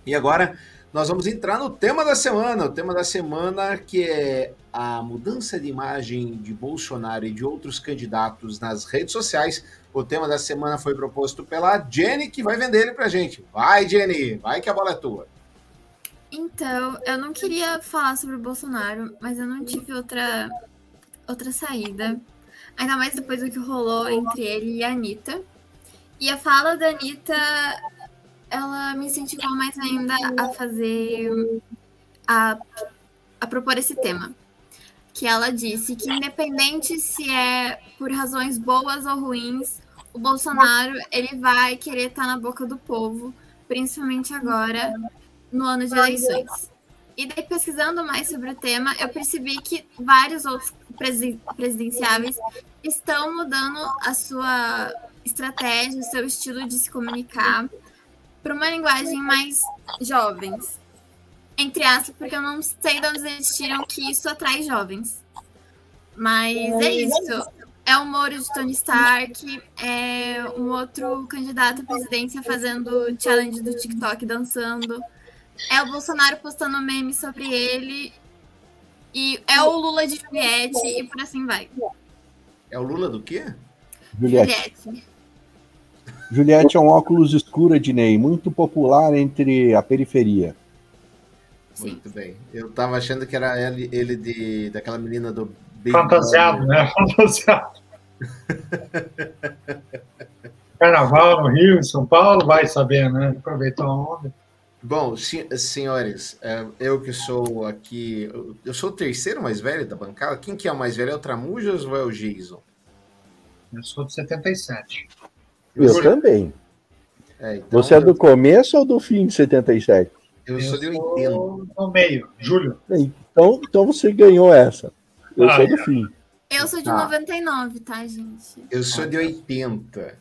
E agora nós vamos entrar no tema da semana. O tema da semana que é a mudança de imagem de Bolsonaro e de outros candidatos nas redes sociais. O tema da semana foi proposto pela Jenny, que vai vender ele pra gente. Vai, Jenny, vai que a bola é tua. Então, eu não queria falar sobre o Bolsonaro, mas eu não tive outra, outra saída. Ainda mais depois do que rolou entre ele e a Anitta. E a fala da Anitta, ela me incentivou mais ainda a fazer. a, a propor esse tema. Que ela disse que, independente se é por razões boas ou ruins, o Bolsonaro ele vai querer estar na boca do povo, principalmente agora, no ano de eleições. E daí, pesquisando mais sobre o tema, eu percebi que vários outros presi- presidenciáveis estão mudando a sua estratégia, o seu estilo de se comunicar para uma linguagem mais jovens. Entre aspas, porque eu não sei de onde eles tiram que isso atrai jovens. Mas é isso. É o Moro de Tony Stark, é um outro candidato à presidência fazendo challenge do TikTok dançando. É o Bolsonaro postando memes sobre ele. E é o Lula de Juliette e por assim vai. É o Lula do quê? Juliette. Juliette. Juliette é um óculos escuro, Ednei, muito popular entre a periferia. Sim. Muito bem. Eu tava achando que era ele, ele de, daquela menina do Big Fantasiado, né? Fantasiado. Carnaval no Rio, em São Paulo, vai saber, né? Aproveitou a onda. Bom, se- senhores, é, eu que sou aqui. eu- Eu sou o terceiro mais velho da bancada. Quem que é o mais velho? É o Tramujas ou é o Jason? Eu sou de 77. Eu sou- também. É, então, Você é do começo ou do fim de 77? Eu sou de Eu 80. sou no meio, Júlio. Então, então você ganhou essa. Eu Ah, sou do fim. Eu sou de Tá. 99, tá, gente? Eu sou de 80.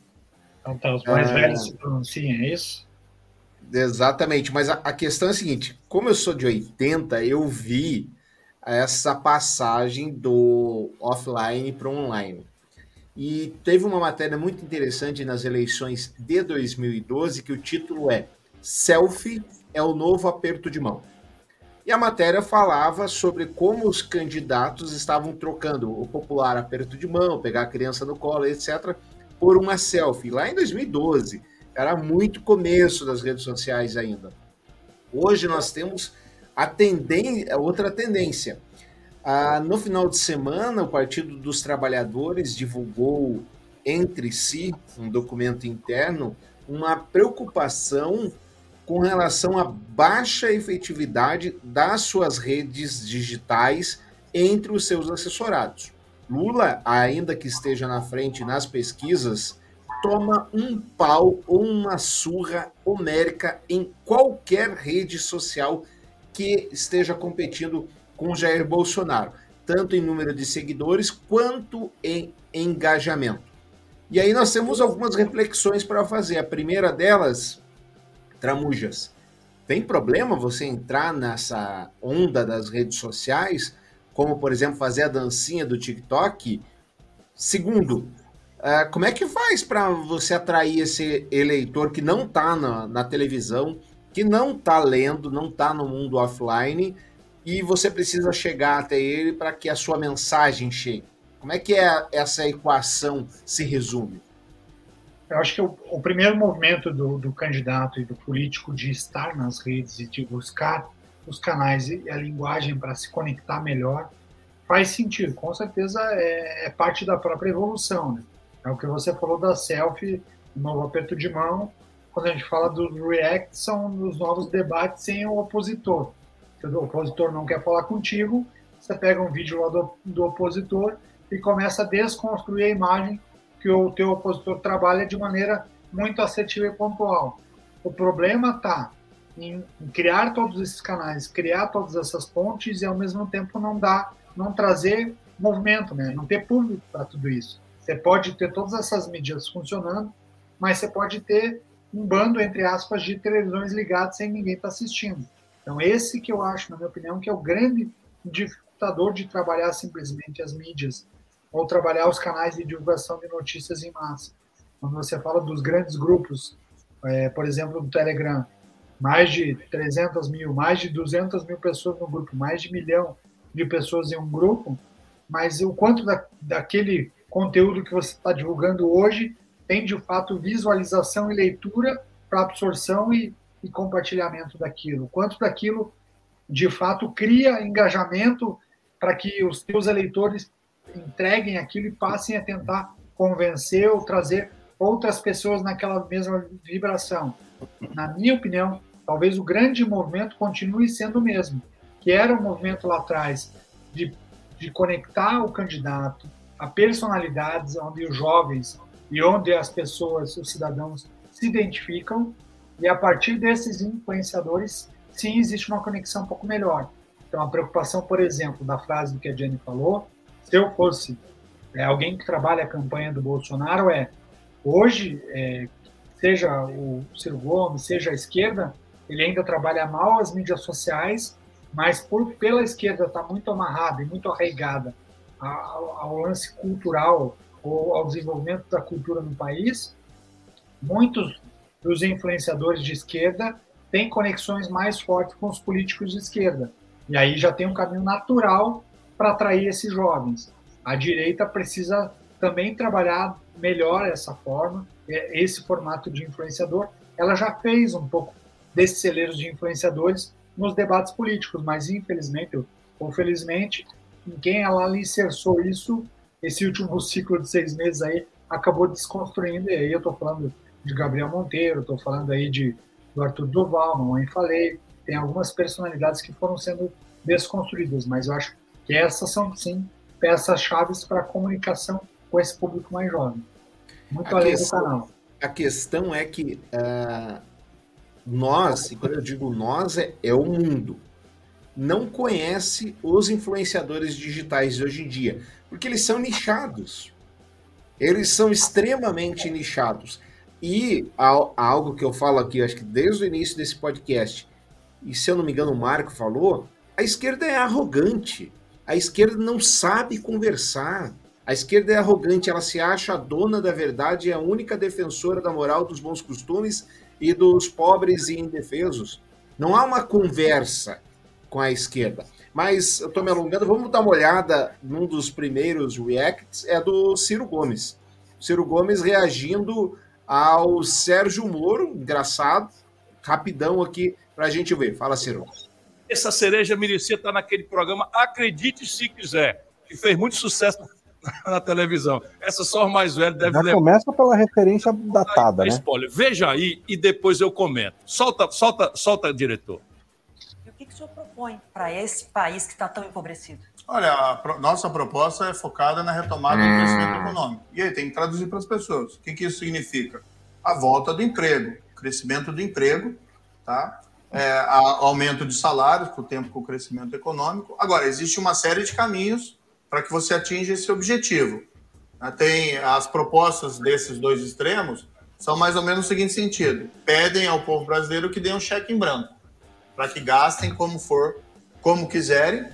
Então tá, os mais Ah. velhos se pronunciam, é isso? Exatamente, mas a, a questão é a seguinte: como eu sou de 80, eu vi essa passagem do offline para o online. E teve uma matéria muito interessante nas eleições de 2012 que o título é Selfie é o novo aperto de mão. E a matéria falava sobre como os candidatos estavam trocando o popular aperto de mão, pegar a criança no colo, etc., por uma selfie. Lá em 2012, era muito começo das redes sociais ainda. Hoje nós temos a tendência, outra tendência. Ah, no final de semana, o Partido dos Trabalhadores divulgou entre si, um documento interno, uma preocupação com relação à baixa efetividade das suas redes digitais entre os seus assessorados. Lula, ainda que esteja na frente nas pesquisas, toma um pau ou uma surra homérica em qualquer rede social que esteja competindo com Jair Bolsonaro, tanto em número de seguidores quanto em engajamento. E aí nós temos algumas reflexões para fazer. A primeira delas, Tramujas, tem problema você entrar nessa onda das redes sociais, como por exemplo fazer a dancinha do TikTok? Segundo, ah, como é que faz para você atrair esse eleitor que não está na, na televisão, que não está lendo, não está no mundo offline, e você precisa chegar até ele para que a sua mensagem chegue? Como é que é essa equação se resume? Eu acho que o, o primeiro movimento do, do candidato e do político de estar nas redes e de buscar os canais e a linguagem para se conectar melhor faz sentido. Com certeza é, é parte da própria evolução. Né? É o que você falou da selfie, o novo aperto de mão. Quando a gente fala do react, são os novos debates sem o opositor. Se o opositor não quer falar contigo, você pega um vídeo lá do, do opositor e começa a desconstruir a imagem que o teu opositor trabalha de maneira muito assertiva e pontual. O problema está em, criar todos esses canais, criar todas essas pontes e ao mesmo tempo não dar, não trazer movimento, né? Não ter público para tudo isso. Você pode ter todas essas mídias funcionando, mas você pode ter um bando entre aspas de televisões ligadas sem ninguém estar tá assistindo. Então esse que eu acho, na minha opinião, que é o grande dificultador de trabalhar simplesmente as mídias ou trabalhar os canais de divulgação de notícias em massa. Quando você fala dos grandes grupos, é, por exemplo, do Telegram, mais de 300 mil, mais de 200 mil pessoas no grupo, mais de milhão de pessoas em um grupo, mas o quanto da, daquele conteúdo que você está divulgando hoje tem de fato visualização e leitura para absorção e, e compartilhamento daquilo, quanto daquilo de fato cria engajamento para que os teus eleitores entreguem aquilo e passem a tentar convencer ou trazer outras pessoas naquela mesma vibração. Na minha opinião, talvez o grande movimento continue sendo o mesmo, que era o movimento lá atrás de, de conectar o candidato a personalidades onde os jovens e onde as pessoas, os cidadãos, se identificam, e a partir desses influenciadores, sim, existe uma conexão um pouco melhor. Então, a preocupação, por exemplo, da frase que a Jenny falou, se eu fosse é, alguém que trabalha a campanha do Bolsonaro, é hoje, é, seja o Ciro Gomes, seja a esquerda, ele ainda trabalha mal as mídias sociais, mas por pela esquerda está muito amarrada e muito arraigada ao, ao lance cultural ou ao desenvolvimento da cultura no país, muitos dos influenciadores de esquerda têm conexões mais fortes com os políticos de esquerda. E aí já tem um caminho natural para atrair esses jovens. A direita precisa também trabalhar melhor essa forma, é, esse formato de influenciador. Ela já fez um pouco desses celeiros de influenciadores nos debates políticos, mas infelizmente ou felizmente, quem ela alicerçou isso, esse último ciclo de seis meses aí, acabou desconstruindo. E aí eu estou falando de Gabriel Monteiro, estou falando aí de, do Arthur Duval, mamãe falei, tem algumas personalidades que foram sendo desconstruídas, mas eu acho que essas são, sim, peças chaves para a comunicação com esse público mais jovem. Muito a além questão, do canal. A questão é que uh, nós, e quando eu digo nós, é, é o mundo, não conhece os influenciadores digitais de hoje em dia, porque eles são nichados. Eles são extremamente nichados. E algo que eu falo aqui, acho que desde o início desse podcast, e se eu não me engano o Marco falou, a esquerda é arrogante. A esquerda não sabe conversar. A esquerda é arrogante, ela se acha a dona da verdade e a única defensora da moral, dos bons costumes e dos pobres e indefesos. Não há uma conversa com a esquerda. Mas eu estou me alongando, vamos dar uma olhada num dos primeiros reacts, é do Ciro Gomes. Ciro Gomes reagindo ao Sérgio Moro, engraçado, rapidão aqui para a gente ver. Fala, Ciro. Essa cereja merecia estar naquele programa Acredite Se Quiser, que fez muito sucesso na televisão. Essa só mais velhos devem lembrar. começa pela referência datada, né? Spoiler. Veja aí e depois eu comento. Solta, solta, solta, diretor. E o que, que o senhor propõe para esse país que está tão empobrecido? Olha, a pro, nossa proposta é focada na retomada do crescimento econômico. E aí tem que traduzir para as pessoas. O que, que isso significa? A volta do emprego, crescimento do emprego, tá? É, aumento de salários com o tempo com o crescimento econômico. Agora, existe uma série de caminhos para que você atinja esse objetivo. Né, tem as propostas desses dois extremos são mais ou menos no seguinte sentido: pedem ao povo brasileiro que dê um cheque em branco para que gastem como for, como quiserem,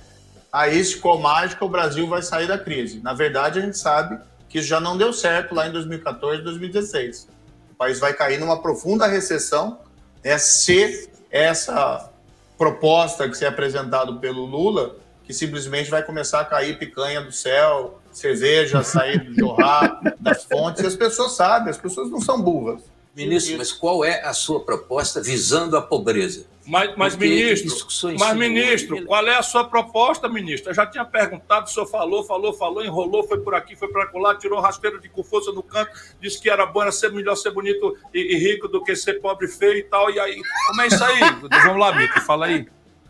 aí se com mágica o Brasil vai sair da crise. Na verdade, a gente sabe que isso já não deu certo lá em 2014, 2016. O país vai cair numa profunda recessão é se essa proposta que se é apresentado pelo Lula, que simplesmente vai começar a cair picanha do céu, cerveja sair do jorrar das fontes, e as pessoas sabem, as pessoas não são burras. Ministro, mas qual é a sua proposta visando a pobreza? Mas, mas ministro, mas ministro, qual é a sua proposta, ministro? Eu já tinha perguntado, o senhor falou, falou, falou, enrolou, foi por aqui, foi para lá, tirou rasteiro de com força no canto, disse que era bom, era ser melhor ser bonito e, e, rico do que ser pobre e feio e tal. E aí, como é isso aí? Vamos lá, Mito, fala aí.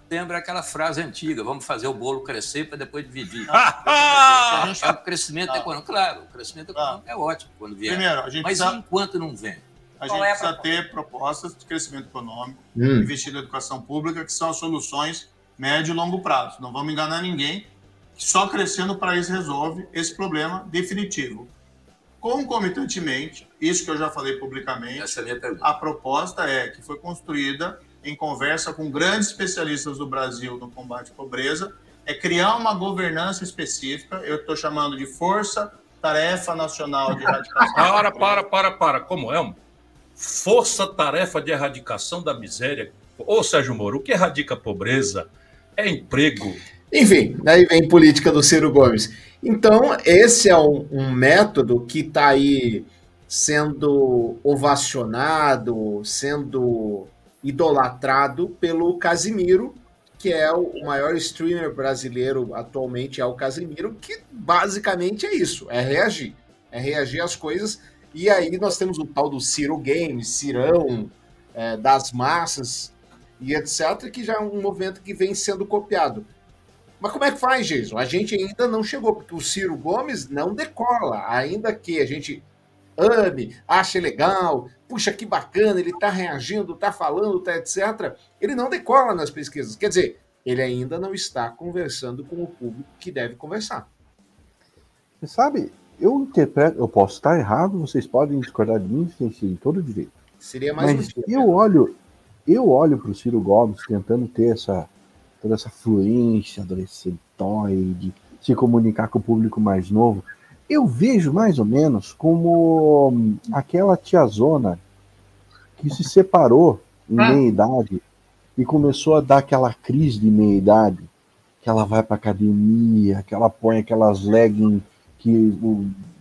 Lembra aquela frase antiga, vamos fazer o bolo crescer para depois dividir. a gente o crescimento econômico. Claro, o crescimento econômico é ótimo quando vier. Primeiro, a gente mas enquanto não vem? A Qual gente é precisa ter propostas de crescimento econômico, hum. investir na educação pública, que são as soluções médio e longo prazo. Não vamos enganar ninguém, só crescendo o país resolve esse problema definitivo. Concomitantemente, isso que eu já falei publicamente, é a, a proposta é que foi construída em conversa com grandes especialistas do Brasil no combate à pobreza, é criar uma governança específica, eu estou chamando de Força Tarefa Nacional de Erradicação. Para, para, para, para. Como é? Força-tarefa de erradicação da miséria. Ô, Sérgio Moro, o que erradica a pobreza é emprego. Enfim, aí vem política do Ciro Gomes. Então, esse é um, um método que está aí sendo ovacionado, sendo idolatrado pelo Casimiro, que é o maior streamer brasileiro atualmente, é o Casimiro, que basicamente é isso, é reagir. É reagir às coisas e aí nós temos o tal do Ciro Games, Cirão, é, das massas e etc., que já é um movimento que vem sendo copiado. Mas como é que faz, Jason? A gente ainda não chegou, porque o Ciro Gomes não decola, ainda que a gente ame, ache legal, puxa que bacana, ele está reagindo, está falando, tá etc. Ele não decola nas pesquisas. Quer dizer, ele ainda não está conversando com o público que deve conversar. Você sabe, eu interpreto, eu posso estar errado, vocês podem discordar de mim, tem todo o direito. Seria mais Mas um eu olho, eu olho para o Ciro Gomes tentando ter essa toda essa fluência adolescentoide, se comunicar com o público mais novo. Eu vejo mais ou menos como aquela tiazona que se separou em ah. meia idade e começou a dar aquela crise de meia idade, que ela vai para academia, que ela põe aquelas leggings que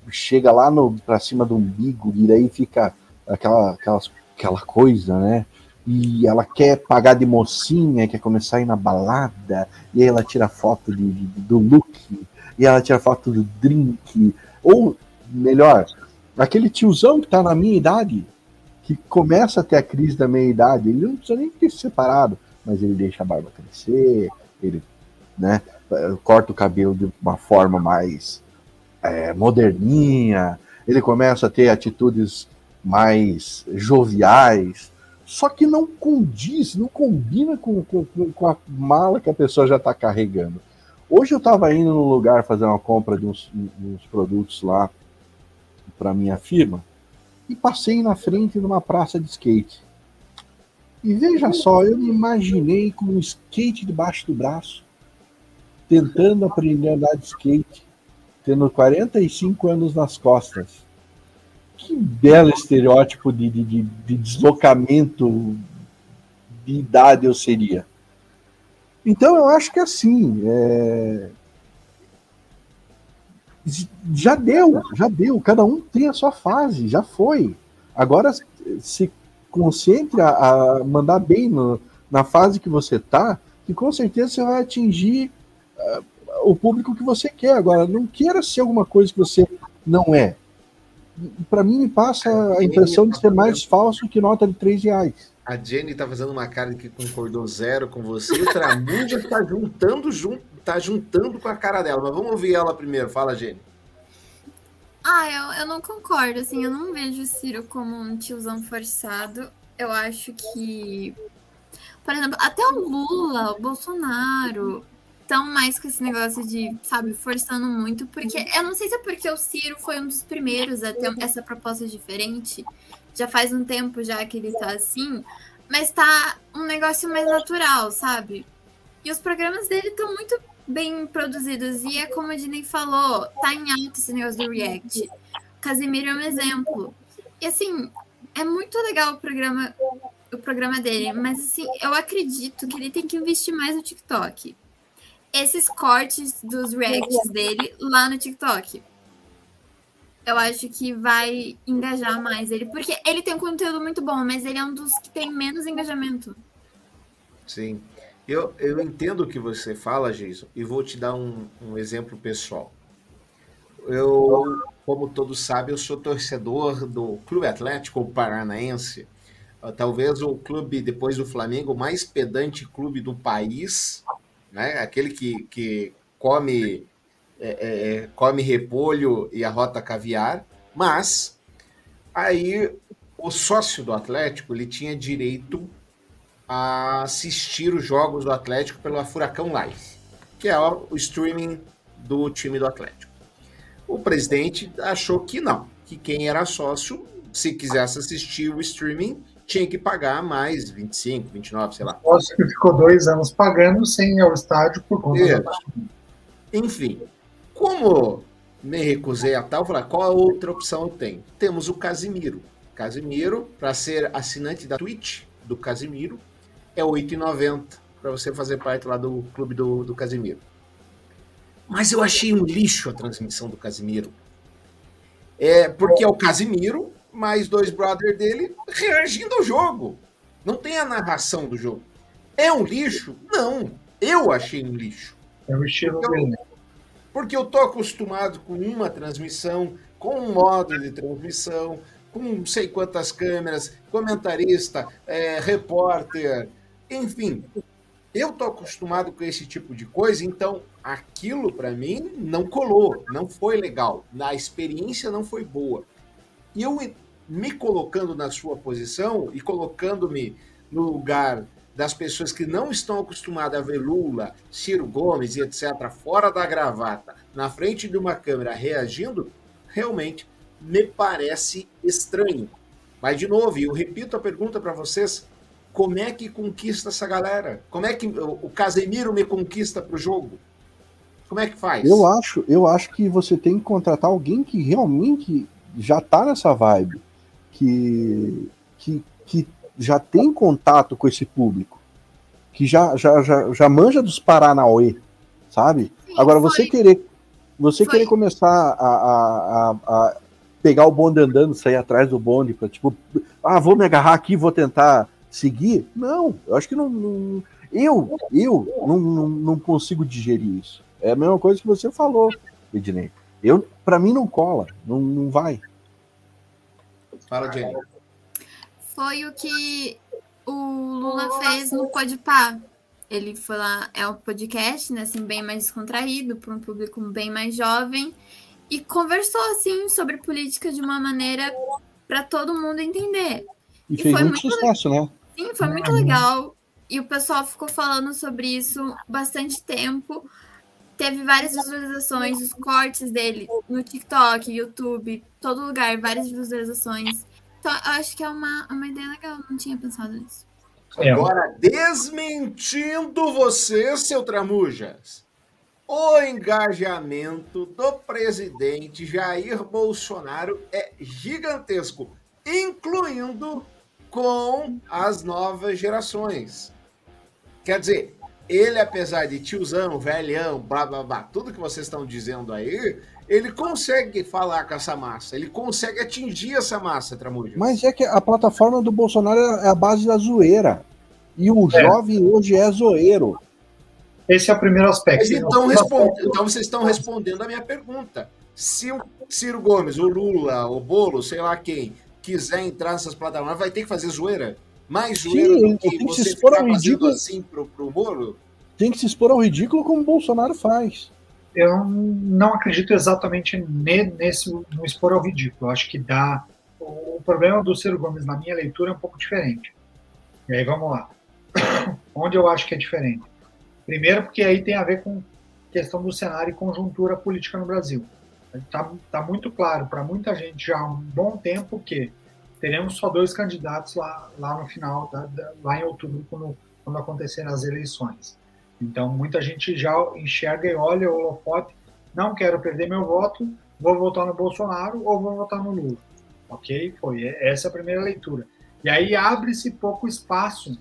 chega lá no para cima do umbigo e daí fica aquela, aquelas, aquela coisa, né? E ela quer pagar de mocinha, quer começar a ir na balada, e aí ela tira foto de, de, do look, e ela tira foto do drink, ou melhor, aquele tiozão que tá na minha idade, que começa a ter a crise da meia idade, ele não precisa nem ter se separado, mas ele deixa a barba crescer, ele né, corta o cabelo de uma forma mais é, moderninha, ele começa a ter atitudes mais joviais, só que não condiz, não combina com, com, com a mala que a pessoa já está carregando. Hoje eu estava indo num lugar fazer uma compra de uns, uns produtos lá para minha firma e passei na frente de uma praça de skate. E veja só, eu me imaginei com um skate debaixo do braço, tentando aprender a andar de skate tendo 45 anos nas costas. Que belo estereótipo de, de, de deslocamento de idade eu seria. Então eu acho que assim. É... Já deu, já deu. Cada um tem a sua fase, já foi. Agora se concentre a, mandar bem no, na fase que você tá, que com certeza você vai atingir uh, o público que você quer. Agora, não queira ser alguma coisa que você não é. Para mim, me passa a impressão de ser mais falso que nota de 3 reais. A Jenny tá fazendo uma cara de que concordou zero com você. O Tramuja tá juntando, jun, tá juntando com a cara dela. Mas vamos ouvir ela primeiro. Fala, Jenny. Ah, eu, eu não concordo. Assim, eu não vejo o Ciro como um tiozão forçado. Eu acho que. Por exemplo, até o Lula, o Bolsonaro, estão mais com esse negócio de, sabe, forçando muito, porque uhum. eu não sei se é porque o Ciro foi um dos primeiros a ter essa proposta diferente. Já faz um tempo já que ele tá assim, mas tá um negócio mais natural, sabe? E os programas dele estão muito bem produzidos. E é como a Dinei falou, tá em alta esse negócio do React. Casimiro é um exemplo. E assim, é muito legal o programa, o programa dele, mas assim, eu acredito que ele tem que investir mais no TikTok esses cortes dos reacts dele lá no TikTok. Eu acho que vai engajar mais ele, porque ele tem um conteúdo muito bom, mas ele é um dos que tem menos engajamento. Sim. Eu, eu entendo o que você fala, Jason, e vou te dar um, um exemplo pessoal. Eu, como todos sabem, eu sou torcedor do Clube Atlético Paranaense, talvez o clube, depois do Flamengo, mais pedante clube do país, né? Aquele que, que come é, é, é, come repolho e arrota caviar, mas aí o sócio do Atlético ele tinha direito a assistir os jogos do Atlético pela Furacão Live, que é o streaming do time do Atlético. O presidente achou que não, que quem era sócio, se quisesse assistir o streaming, tinha que pagar mais 25, 29, sei lá. Nossa, que ficou dois anos pagando sem ir ao estádio por conta é. da Enfim, como me recusei a tal, falei, qual a outra opção eu tenho? Temos o Casimiro. Casimiro, para ser assinante da Twitch do Casimiro, é R$ 8,90 para você fazer parte lá do clube do, do Casimiro. Mas eu achei um lixo a transmissão do Casimiro. É porque é o Casimiro mais dois brothers dele reagindo ao jogo. Não tem a narração do jogo. É um lixo? Não. Eu achei um lixo. É o estilo porque dele. Eu, porque eu tô acostumado com uma transmissão, com um modo de transmissão, com não sei quantas câmeras, comentarista, é, repórter, enfim. Eu tô acostumado com esse tipo de coisa, então aquilo para mim não colou, não foi legal. A experiência não foi boa. E eu me colocando na sua posição e colocando-me no lugar das pessoas que não estão acostumadas a ver Lula, Ciro Gomes e etc., fora da gravata, na frente de uma câmera reagindo, realmente me parece estranho. Mas, de novo, eu repito a pergunta para vocês: como é que conquista essa galera? Como é que o Casemiro me conquista para o jogo? Como é que faz? Eu acho, eu acho que você tem que contratar alguém que realmente já tá nessa vibe, que, que, que já tem contato com esse público, que já, já, já, já manja dos Paranauê, sabe? Sim, Agora, foi. você querer você foi. querer começar a, a, a, pegar o bonde andando, sair atrás do bonde, para tipo, ah, vou me agarrar aqui, vou tentar seguir. Não, eu acho que não. não eu, eu não, não, não, consigo digerir isso. É a mesma coisa que você falou, Ednei. Eu, para mim, não cola, não, não vai. Fala, Jenny. Foi o que o Lula fez no Podpah. Ele foi lá, é um podcast, né, assim, bem mais descontraído, para um público bem mais jovem, e conversou, assim, sobre política de uma maneira para todo mundo entender. E, e fez muito, muito sucesso, né? Sim, foi muito legal. E o pessoal ficou falando sobre isso bastante tempo. Teve várias visualizações, os cortes dele no TikTok, YouTube, todo lugar, várias visualizações. Então, eu acho que é uma, uma ideia legal, não tinha pensado nisso. É. Agora, desmentindo você, seu Tramujas, o engajamento do presidente Jair Bolsonaro é gigantesco, incluindo com as novas gerações. Quer dizer, ele, apesar de tiozão, velhão, blá blá blá, tudo que vocês estão dizendo aí, ele consegue falar com essa massa, ele consegue atingir essa massa, Tramujo. Mas é que a plataforma do Bolsonaro é a base da zoeira. E o é. jovem hoje é zoeiro. Esse é o primeiro aspecto. Então, responde, então vocês estão respondendo a minha pergunta. Se o Ciro Gomes, o Lula, o Bolo, sei lá quem, quiser entrar nessas plataformas, vai ter que fazer zoeira? Mais zoeira Sim, do que, que você se expor ao ridículo assim pro, pro Moro? Tem que se expor ao ridículo como o Bolsonaro faz. Eu não acredito exatamente nesse no expor ao ridículo. Eu acho que dá. O problema do Ciro Gomes, na minha leitura, é um pouco diferente. E aí vamos lá. Onde eu acho que é diferente? Primeiro, porque aí tem a ver com questão do cenário e conjuntura política no Brasil. Está tá muito claro para muita gente já há um bom tempo que teremos só dois candidatos lá, lá no final, da, da, lá em outubro, quando, quando acontecerem as eleições. Então, muita gente já enxerga e olha o holofote, não quero perder meu voto, vou votar no Bolsonaro ou vou votar no Lula. Ok? Foi. Essa é a primeira leitura. E aí abre-se pouco espaço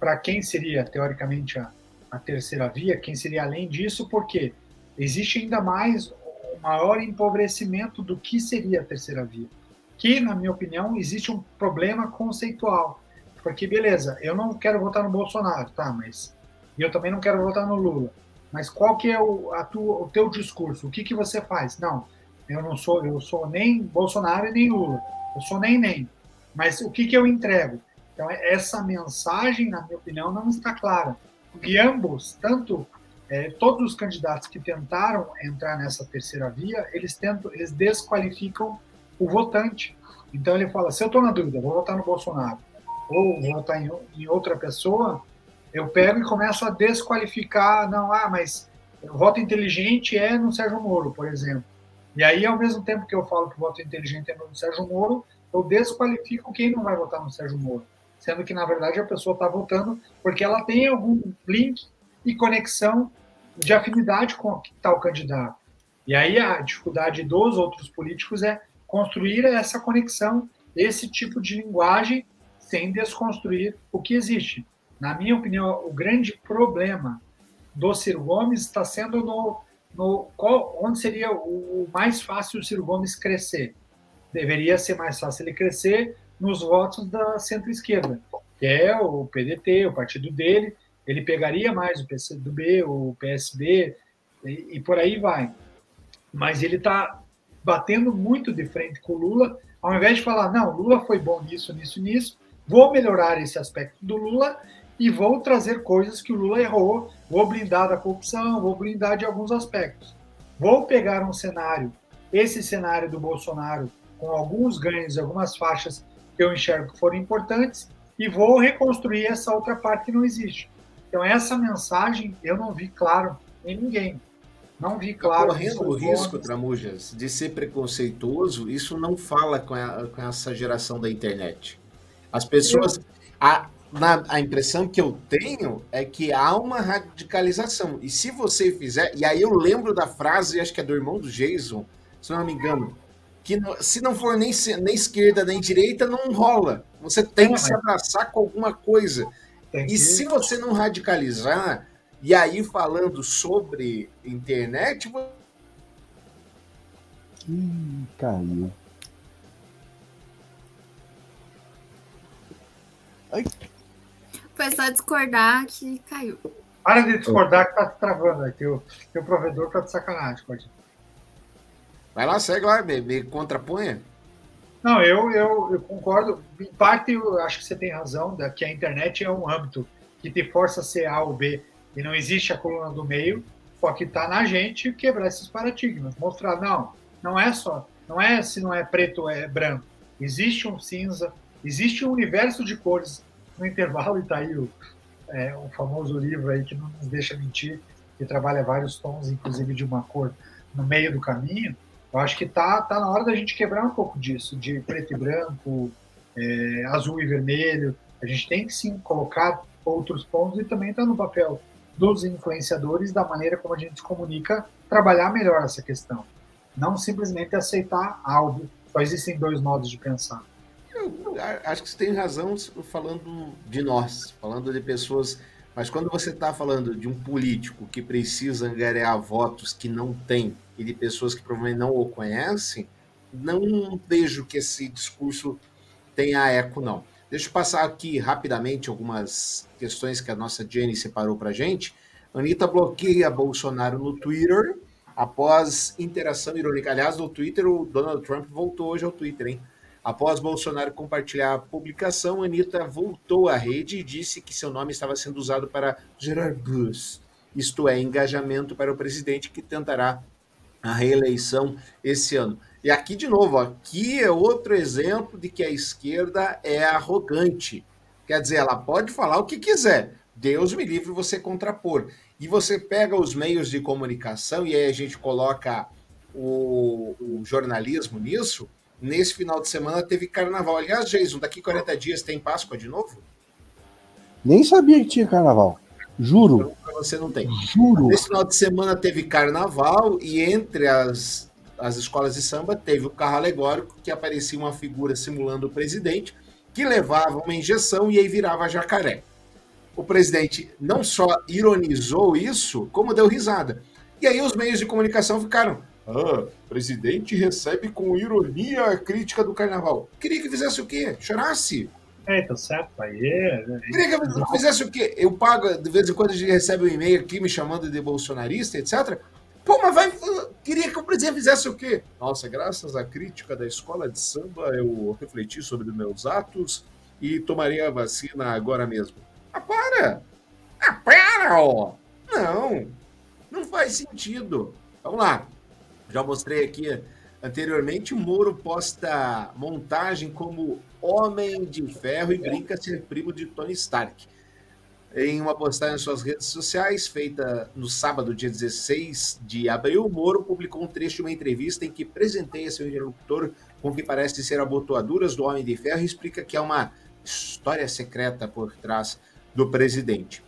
para quem seria, teoricamente, a, a terceira via, quem seria além disso, porque existe ainda mais maior empobrecimento do que seria a terceira via. Que, na minha opinião, existe um problema conceitual. Porque, beleza, eu não quero votar no Bolsonaro, tá, mas eu também não quero votar no Lula. Mas qual que é o, tua, o teu discurso? O que, que você faz? Não, eu não sou, eu sou nem Bolsonaro e nem Lula. Eu sou nem nem. Mas o que, que eu entrego? Então, essa mensagem, na minha opinião, não está clara. E ambos, tanto é, todos os candidatos que tentaram entrar nessa terceira via, eles tentam, eles desqualificam o votante. Então ele fala: se eu estou na dúvida, vou votar no Bolsonaro ou vou votar em, em, outra pessoa, eu pego e começo a desqualificar. Não, ah, mas o voto inteligente é no Sérgio Moro, por exemplo. E aí, ao mesmo tempo que eu falo que o voto inteligente é no Sérgio Moro, eu desqualifico quem não vai votar no Sérgio Moro. Sendo que, na verdade, a pessoa está votando porque ela tem algum link e conexão de afinidade com tal candidato. E aí a dificuldade dos outros políticos é construir essa conexão, esse tipo de linguagem, sem desconstruir o que existe. Na minha opinião, o grande problema do Ciro Gomes está sendo no, no qual, onde seria o mais fácil o Ciro Gomes crescer. Deveria ser mais fácil ele crescer nos votos da centro-esquerda, que é o PDT, o partido dele, ele pegaria mais o PCdoB, o PSB e, e por aí vai. Mas ele está batendo muito de frente com o Lula, ao invés de falar, não, Lula foi bom nisso, nisso, nisso, vou melhorar esse aspecto do Lula e vou trazer coisas que o Lula errou, vou blindar da corrupção, vou blindar de alguns aspectos. Vou pegar um cenário, esse cenário do Bolsonaro, com alguns ganhos, algumas faixas que eu enxergo que foram importantes, e vou reconstruir essa outra parte que não existe. Então, essa mensagem eu não vi claro em ninguém. Não vi claro. Correndo o risco, Tramujas, de ser preconceituoso, isso não fala com, a, com essa geração da internet. As pessoas. A, na, a impressão que eu tenho é que há uma radicalização. E se você fizer. E aí eu lembro da frase, acho que é do irmão do Jason, se não me engano, que se não for nem, nem esquerda nem direita, não rola. Você tem que se abraçar com alguma coisa. E se você não radicalizar, e aí falando sobre internet. Ih, caiu. Ai. Foi só discordar que caiu. Para de discordar que tá travando aqui. O teu provedor tá de sacanagem, pode. Vai lá, segue lá, me, me contraponha. Não, eu, eu, eu concordo. Em parte, eu acho que você tem razão, que a internet é um âmbito que te força a ser A ou B e não existe a coluna do meio, só que está na gente quebrar esses paradigmas, mostrar, não, não é só, não é se não é preto é branco, existe um cinza, existe um universo de cores no intervalo, e está aí o, é, o famoso livro aí que não nos deixa mentir, que trabalha vários tons, inclusive de uma cor no meio do caminho, eu acho que tá, tá na hora da gente quebrar um pouco disso, de preto e branco, é, azul e vermelho. A gente tem que sim colocar outros pontos e também está no papel dos influenciadores, da maneira como a gente comunica, trabalhar melhor essa questão. Não simplesmente aceitar algo. Só existem dois modos de pensar. Eu acho que você tem razão falando de nós, falando de pessoas. Mas quando você está falando de um político que precisa angariar votos que não tem e de pessoas que provavelmente não o conhecem, não vejo que esse discurso tenha eco, não. Deixa eu passar aqui rapidamente algumas questões que a nossa Jenny separou para gente. Anitta bloqueia Bolsonaro no Twitter após interação irônica. Aliás, no Twitter, o Donald Trump voltou hoje ao Twitter, hein? Após Bolsonaro compartilhar a publicação, Anitta voltou à rede e disse que seu nome estava sendo usado para gerar buzz, isto é, engajamento para o presidente que tentará a reeleição esse ano. E aqui, de novo, aqui é outro exemplo de que a esquerda é arrogante. Quer dizer, ela pode falar o que quiser. Deus me livre você contrapor. E você pega os meios de comunicação, e aí a gente coloca o, o jornalismo nisso. Nesse final de semana teve carnaval. Aliás, Jason, daqui 40 dias tem Páscoa de novo? Nem sabia que tinha carnaval. Juro. Então, você não tem. Juro. Nesse final de semana teve carnaval e entre as as escolas de samba, teve o carro alegórico, que aparecia uma figura simulando o presidente, que levava uma injeção e aí virava jacaré. O presidente não só ironizou isso, como deu risada. E aí os meios de comunicação ficaram. Ah, presidente recebe com ironia a crítica do carnaval. Queria que fizesse o quê? Chorasse? É, tá certo, aí. É, é, Queria que fizesse o quê? Eu pago, de vez em quando a gente recebe um e-mail aqui me chamando de bolsonarista, etc. Pô, mas vai. Queria que o presidente fizesse o quê? Nossa, graças à crítica da escola de samba, eu refleti sobre meus atos e tomaria a vacina agora mesmo. Ah, para! Ah, para, ó! Não, não faz sentido. Vamos lá. Já mostrei aqui anteriormente, Moro posta montagem como Homem de Ferro e brinca ser primo de Tony Stark. Em uma postagem em suas redes sociais, feita no sábado, dia 16 de abril, Moro publicou um trecho de uma entrevista em que presenteia seu interlocutor com o que parece ser abotoaduras do Homem de Ferro e explica que há uma história secreta por trás do presidente.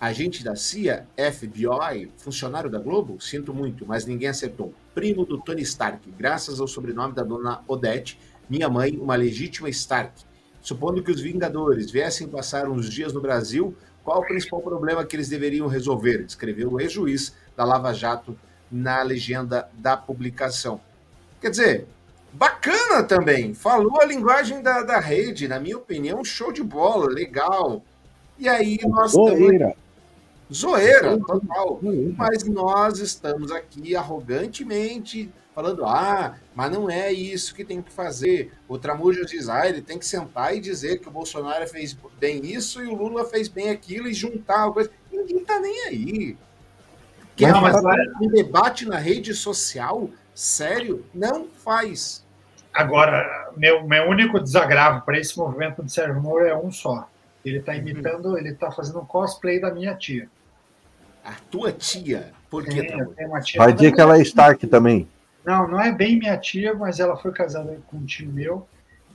Agente da CIA, FBI, funcionário da Globo? Sinto muito, mas ninguém acertou. Primo do Tony Stark, graças ao sobrenome da dona Odette, minha mãe, uma legítima Stark. Supondo que os Vingadores viessem passar uns dias no Brasil, qual o principal problema que eles deveriam resolver? Escreveu o ex-juiz da Lava Jato na legenda da publicação. Quer dizer, bacana também. Falou a linguagem da, da rede, na minha opinião, show de bola, legal. E aí nós Zoeira. Zoeira, total. Mas nós estamos aqui arrogantemente falando, ah, mas não é isso que tem que fazer. O Tramujas diz, ah, ele tem que sentar e dizer que o Bolsonaro fez bem isso e o Lula fez bem aquilo e juntar a coisa. Ninguém tá nem aí. Quer não, mas um debate na rede social sério? Não faz. Agora, meu, meu único desagravo para esse movimento de Sérgio Moro é um só. Ele está imitando, uhum. ele está fazendo um cosplay da minha tia. A tua tia? Por que? Vai dizer que ela é Stark também. Não, não é bem minha tia, mas ela foi casada com um tio meu.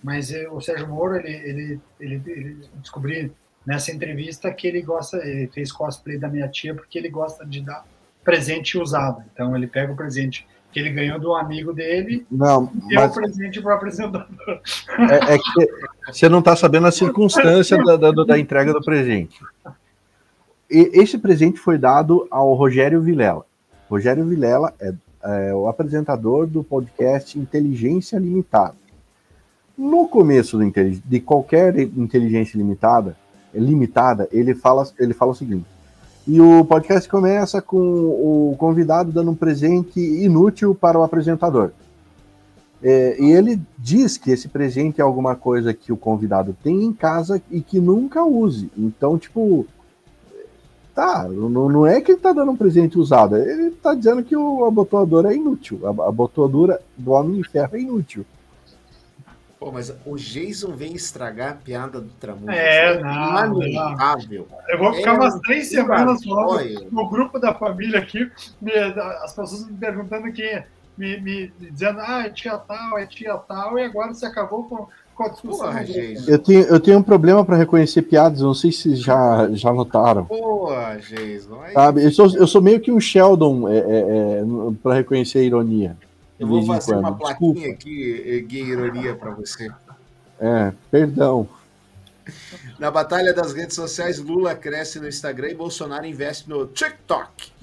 Mas o Sérgio Moro, ele, ele, ele, ele descobri nessa entrevista que ele gosta, ele fez cosplay da minha tia porque ele gosta de dar presente usado. Então ele pega o presente que ele ganhou do amigo dele não, e deu o presente para o apresentador. É, é, que você não está sabendo a circunstância da, da, da, entrega do presente. E esse presente foi dado ao Rogério Vilela. Rogério Vilela é, é o apresentador do podcast Inteligência Limitada. No começo do, de qualquer inteligência limitada, limitada, ele fala, ele fala o seguinte: e o podcast começa com o convidado dando um presente inútil para o apresentador. É, e ele diz que esse presente é alguma coisa que o convidado tem em casa e que nunca use. Então, tipo, tá, não, não é que ele tá dando um presente usado, ele tá dizendo que o abotoador é inútil. A abotoadura do Homem de Ferro é inútil. Pô, mas o Jason vem estragar a piada do Tramujas. É, não, não. Eu vou ficar é umas três semanas falando no grupo da família aqui, me, as pessoas me perguntando quem é, me, me, dizendo, ah, é tia tal, é tia tal, e agora você acabou com, com a discussão. Porra, eu, tenho, eu tenho um problema para reconhecer piadas, não sei se já, já notaram. Jason. Aí... Sabe, eu sou, eu sou meio que um Sheldon é, é, é para reconhecer a ironia. Eu vou fazer quando. uma plaquinha Desculpa. aqui, Gui Ironia, para você. É, perdão. Na batalha das redes sociais, Lula cresce no Instagram e Bolsonaro investe no TikTok.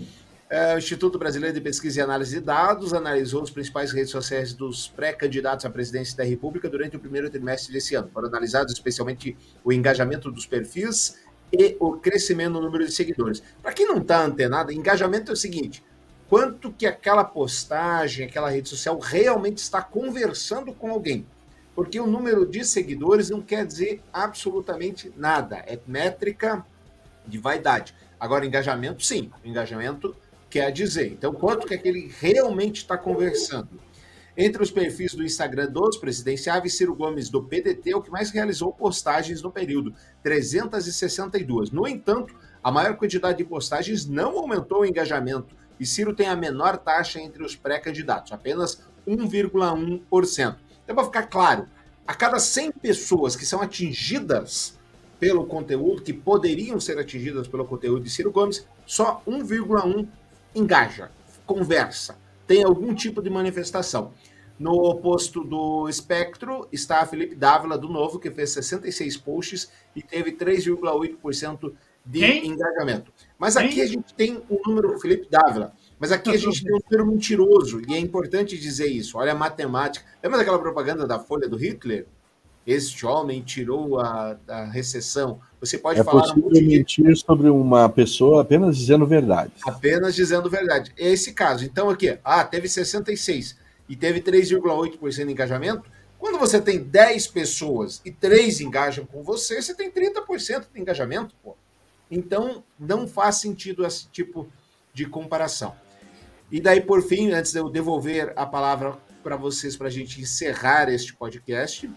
É, o Instituto Brasileiro de Pesquisa e Análise de Dados analisou as principais redes sociais dos pré-candidatos à presidência da República durante o primeiro trimestre desse ano. Foram analisados especialmente o engajamento dos perfis e o crescimento no número de seguidores. Para quem não está antenado, engajamento é o seguinte: quanto que aquela postagem, aquela rede social realmente está conversando com alguém. Porque o número de seguidores não quer dizer absolutamente nada. É métrica de vaidade. Agora, engajamento, sim. Engajamento quer dizer. Então, quanto que aquele realmente está conversando. Entre os perfis do Instagram dos presidenciáveis, Ciro Gomes, do PDT, é o que mais realizou postagens no período, 362. No entanto, a maior quantidade de postagens não aumentou o engajamento, e Ciro tem a menor taxa entre os pré-candidatos, apenas 1,1%. Então, para ficar claro, a cada 100 pessoas que são atingidas pelo conteúdo, que poderiam ser atingidas pelo conteúdo de Ciro Gomes, só 1,1 engaja, conversa, tem algum tipo de manifestação. No oposto do espectro está Felipe Dávila, do Novo, que fez 66 posts e teve 3,8% de Quem? engajamento. Mas aqui Quem? a gente tem o número Felipe Dávila. Mas aqui a gente tem um número mentiroso, e é importante dizer isso. Olha a matemática. Lembra daquela propaganda da Folha do Hitler? Este homem tirou a, a recessão. Você pode é falar. Possível um mentir de... sobre uma pessoa apenas dizendo verdade. Apenas dizendo verdade. É esse caso. Então, aqui, ah, teve 66 e teve 3,8% de engajamento. Quando você tem 10 pessoas e 3 engajam com você, você tem 30% de engajamento, pô. Então, não faz sentido esse tipo de comparação. E daí, por fim, antes de eu devolver a palavra para vocês, para a gente encerrar este podcast,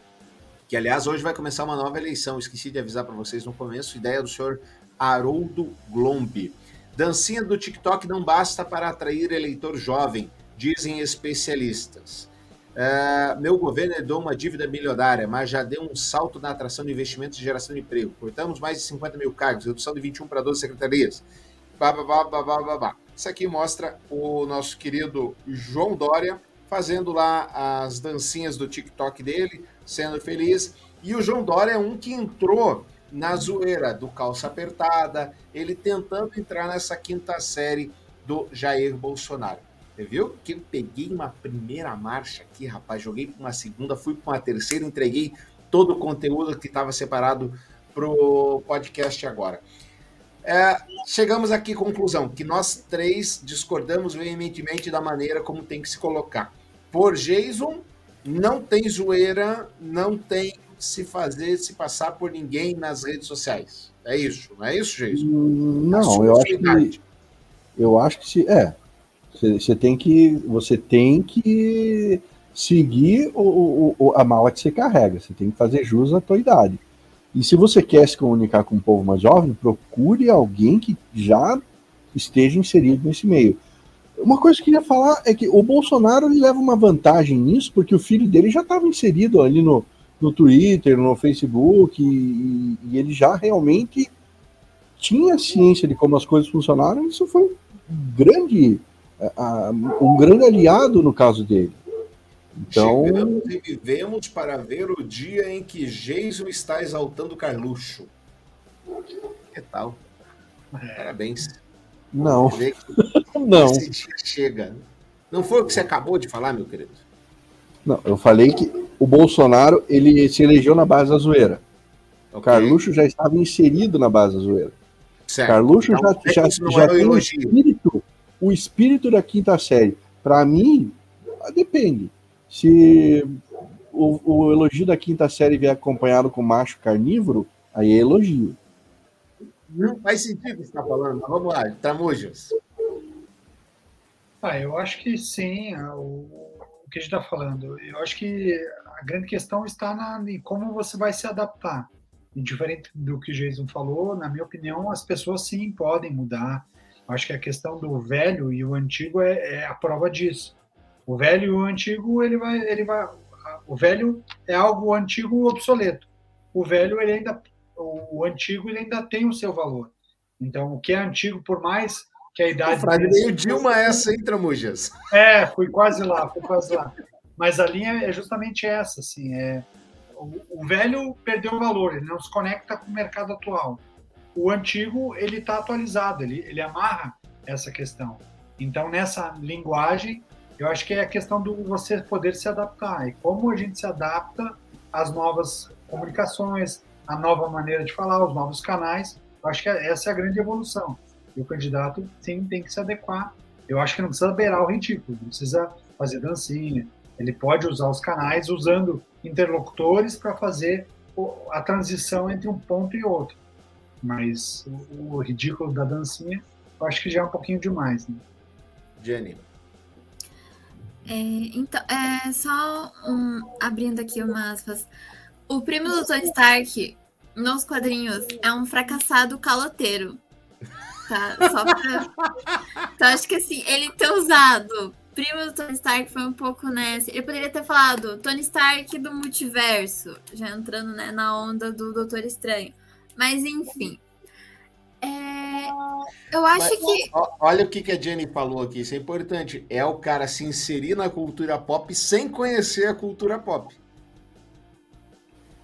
que aliás hoje vai começar uma nova eleição, esqueci de avisar para vocês no começo, ideia do senhor Haroldo Glombi. Dancinha do TikTok não basta para atrair eleitor jovem, dizem especialistas. Uh, meu governo herdou uma dívida milionária, mas já deu um salto na atração de investimentos e geração de emprego. Cortamos mais de 50 mil cargos, redução de 21 para 12 secretarias. Babá, babá, babá. Isso aqui mostra o nosso querido João Dória fazendo lá as dancinhas do TikTok dele, sendo feliz. E o João Dória é um que entrou na zoeira do calça apertada, ele tentando entrar nessa quinta série do Jair Bolsonaro. Você viu que eu peguei uma primeira marcha aqui, rapaz, joguei para uma segunda, fui para uma terceira, entreguei todo o conteúdo que estava separado pro podcast agora. É, chegamos aqui à conclusão que nós três discordamos veementemente da maneira como tem que se colocar. Por Jason, não tem zoeira, não tem se fazer, se passar por ninguém nas redes sociais. É isso, não é isso, Jason? Não, eu acho que eu acho que se é você tem que você tem que seguir o, o, a mala que você carrega. Você tem que fazer jus à tua idade. E se você quer se comunicar com um povo mais jovem, procure alguém que já esteja inserido nesse meio. Uma coisa que eu queria falar é que o Bolsonaro leva uma vantagem nisso, porque o filho dele já estava inserido ali no, no Twitter, no Facebook, e, e, ele já realmente tinha ciência de como as coisas funcionaram. Isso foi um grande, um grande aliado no caso dele. Então... Chegamos e vivemos para ver o dia em que Jason está exaltando Carluxo. Que tal? Parabéns. Não. Não. Esse dia chega. Não foi o que você acabou de falar, meu querido? Não, eu falei que o Bolsonaro ele se elegeu na base da zoeira. Okay. O Carluxo já estava inserido na base da zoeira. Certo. Carluxo então, já, já, já é tem o espírito, o espírito da quinta série. Para mim, depende. Se o, o, elogio da quinta série vier acompanhado com macho carnívoro, aí é elogio. Não faz sentido o que você está falando. Vamos lá, Tramujas. Ah, eu acho que sim, o, o que a gente está falando. Eu acho que a grande questão está na, em como você vai se adaptar. E diferente do que o Jason falou, na minha opinião, as pessoas sim podem mudar. Eu acho que a questão do velho e o antigo é, é a prova disso. O velho e o antigo, ele vai, ele vai. O velho é algo antigo obsoleto. O velho, ele ainda. O antigo, ele ainda tem o seu valor. Então, o que é antigo, por mais que a idade. Frade meio Dilma essa, hein, Tramujas? É, fui quase lá, fui quase lá. Mas a linha é justamente essa, assim. É, o, o velho perdeu o valor, ele não se conecta com o mercado atual. O antigo, ele está atualizado, ele, ele amarra essa questão. Então, nessa linguagem, eu acho que é a questão do você poder se adaptar. E como a gente se adapta às novas comunicações, à nova maneira de falar, os novos canais. Eu acho que essa é a grande evolução. E o candidato, sim, tem que se adequar. Eu acho que não precisa beirar o ridículo, não precisa fazer dancinha. Ele pode usar os canais usando interlocutores para fazer a transição entre um ponto e outro. Mas o, ridículo da dancinha, eu acho que já é um pouquinho demais. Né? Jenny. É, então, é só um, abrindo aqui uma aspas. O primo do Tony Stark, nos quadrinhos, é um fracassado caloteiro. Tá? Só pra... Então, acho que assim, ele ter usado primo do Tony Stark foi um pouco, né? Ele poderia ter falado Tony Stark do multiverso, já entrando né, na onda do Doutor Estranho. Mas, enfim. É, eu acho Mas, que. Olha o que a Jenny falou aqui, isso é importante. É o cara se inserir na cultura pop sem conhecer a cultura pop.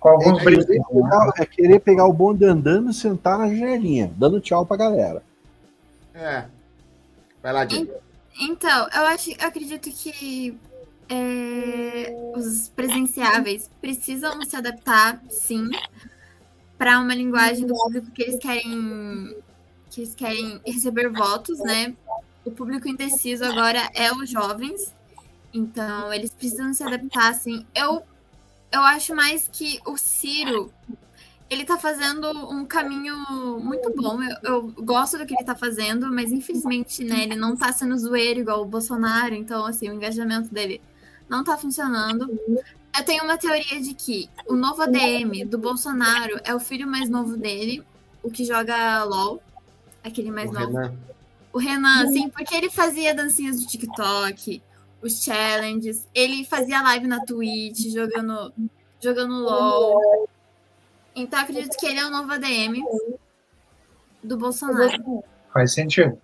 Com alguns é, querer pegar, é querer pegar o bonde andando e sentar na janelinha, dando tchau pra galera. É. Vai lá, Jenny. Então, eu acho, eu acredito que é, os presenciáveis precisam se adaptar, sim, para uma linguagem do público que eles querem que eles querem receber votos, né? O público indeciso agora é os jovens, então eles precisam se adaptar, assim. Eu eu acho mais que o Ciro ele tá fazendo um caminho muito bom. Eu, eu, gosto do que ele tá fazendo, mas infelizmente, né, ele não tá sendo zoeiro igual o Bolsonaro, então assim, o engajamento dele não tá funcionando. Eu tenho uma teoria de que o novo ADM do Bolsonaro é o filho mais novo dele, o que joga LOL, aquele mais o novo. Renan. O Renan, sim, porque ele fazia dancinhas do TikTok, os challenges, ele fazia live na Twitch, jogando, jogando LOL. Então acredito que ele é o novo ADM do Bolsonaro. Faz sentido.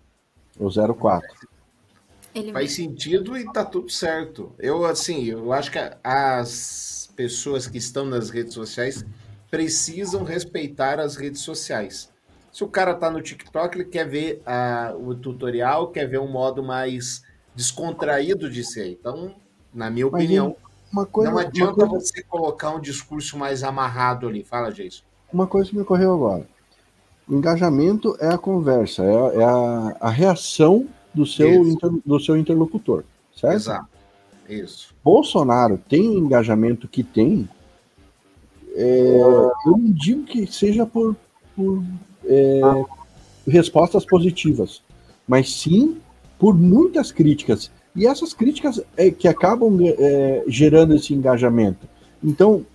O 04. Ele Faz sentido e tá tudo certo. Eu, assim, eu acho que as pessoas que estão nas redes sociais precisam respeitar as redes sociais. Se o cara tá no TikTok, ele quer ver uh, o tutorial, quer ver um modo mais descontraído de ser. Então, na minha opinião, coisa, não adianta coisa... você colocar um discurso mais amarrado ali. Fala, Jason. Uma coisa que me ocorreu agora. O engajamento é a conversa, é, é a, a reação do seu, inter, do seu interlocutor, certo? Exato. Isso. Bolsonaro tem o engajamento que tem. É, eu não digo que seja por, por é, respostas positivas, mas sim por muitas críticas. E essas críticas é que acabam é, gerando esse engajamento. Então,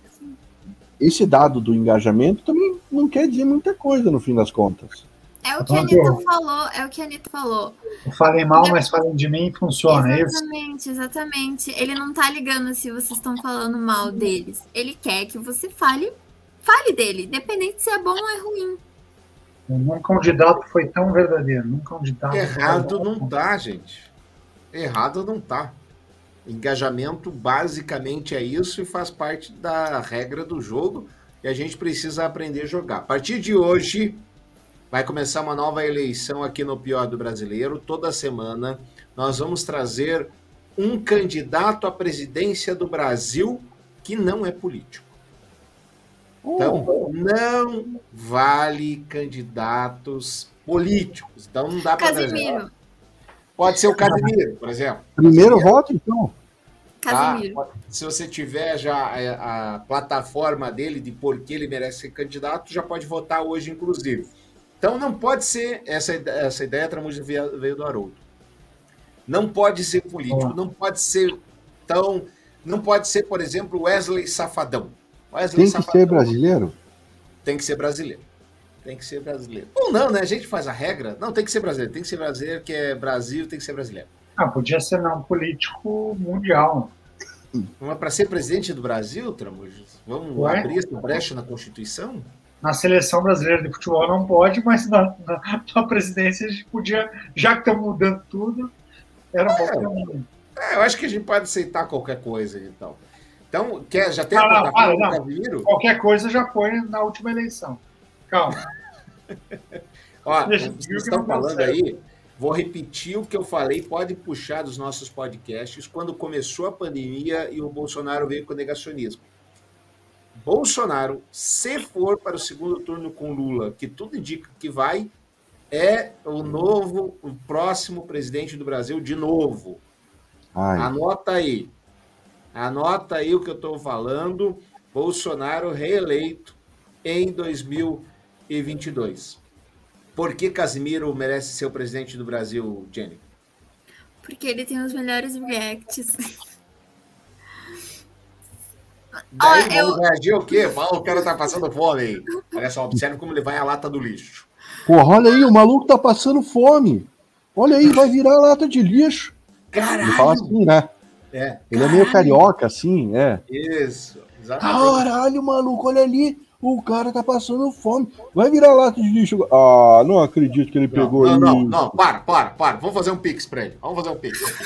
esse dado do engajamento também não quer dizer muita coisa no fim das contas. É o que a Anitta falou, é o que a Anitta falou. Falem mal, mas falem de mim funciona, é exatamente, é Exatamente, Ele não tá ligando se vocês estão falando mal deles. Ele quer que você fale, fale dele, independente se é bom ou é ruim. Um candidato foi tão verdadeiro. Um candidato Errado não tá, gente. Errado não tá. Engajamento basicamente é isso e faz parte da regra do jogo e a gente precisa aprender a jogar. A partir de hoje, vai começar uma nova eleição aqui no Pior do Brasileiro. Toda semana nós vamos trazer um candidato à presidência do Brasil que não é político. Então, oh. não vale candidatos políticos. Então, não dá para. Casimiro. Pode ser o Casimiro, por exemplo. Primeiro voto, então. Casimiro. Tá? Se você tiver já a, a, plataforma dele de por que ele merece ser candidato, já pode votar hoje, inclusive. Então não pode ser essa, essa ideia Tramuja veio do Haroldo. Não pode ser político, não pode ser tão. Não pode ser, por exemplo, Wesley Safadão. Wesley Tem que Safadão. ser brasileiro? Tem que ser brasileiro. Tem que ser brasileiro. Ou não, né? A gente faz a regra. Não, tem que ser brasileiro. Tem que ser brasileiro, que é Brasil, tem que ser brasileiro. Ah, podia ser não político mundial. Mas para ser presidente do Brasil, Tramujas, vamos Ué? abrir essa brecha na Constituição? Na seleção brasileira de futebol não pode, mas na, na, na presidência a gente podia, já que estamos mudando tudo, era um é, bom É, eu acho que a gente pode aceitar qualquer coisa então. Então, quer, já tem não, a não, não, Qualquer coisa já foi na última eleição. Calma. Ó, vocês estão falando aí, vou repetir o que eu falei, pode puxar dos nossos podcasts, quando começou a pandemia e o Bolsonaro veio com negacionismo. Bolsonaro, se for para o segundo turno com Lula, que tudo indica que vai, é o novo, o próximo presidente do Brasil de novo. Ai. Anota aí. Anota aí o que eu estou falando. Bolsonaro reeleito em 2022. Por que Casimiro merece ser o presidente do Brasil, Jenny? Porque ele tem os melhores reacts. Daí, oh, eu... reagir o quê? o cara tá passando fome aí. Olha só, observe como ele vai a lata do lixo. Porra, olha aí, o maluco tá passando fome. Olha aí, vai virar lata de lixo. Caralho! Ele fala assim, né? É. Ele é meio carioca, assim, é. Isso, exatamente. Caralho, maluco, olha ali. O cara tá passando fome. Vai virar lata de lixo. Ah, não acredito que ele não, pegou não, Não, não, para, para, para. Vamos fazer um pix pra ele. Vamos fazer um pix.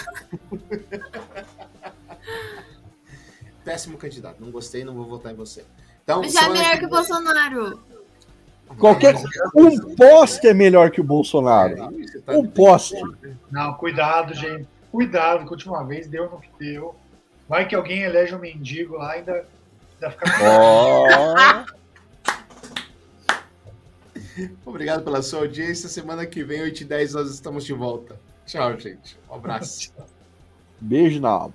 Péssimo candidato. Não gostei, não vou votar em você. Então, Já é melhor que o Bolsonaro. Qualquer um poste é melhor que o Bolsonaro. É, tá um poste. Não, cuidado, gente. Cuidado, que a última vez deu no que deu. Vai que alguém elege um mendigo lá ainda, ainda fica. Oh. Obrigado pela sua audiência. Semana que vem, 8 e 10, nós estamos de volta. Tchau, gente. Um abraço. Beijo na alma.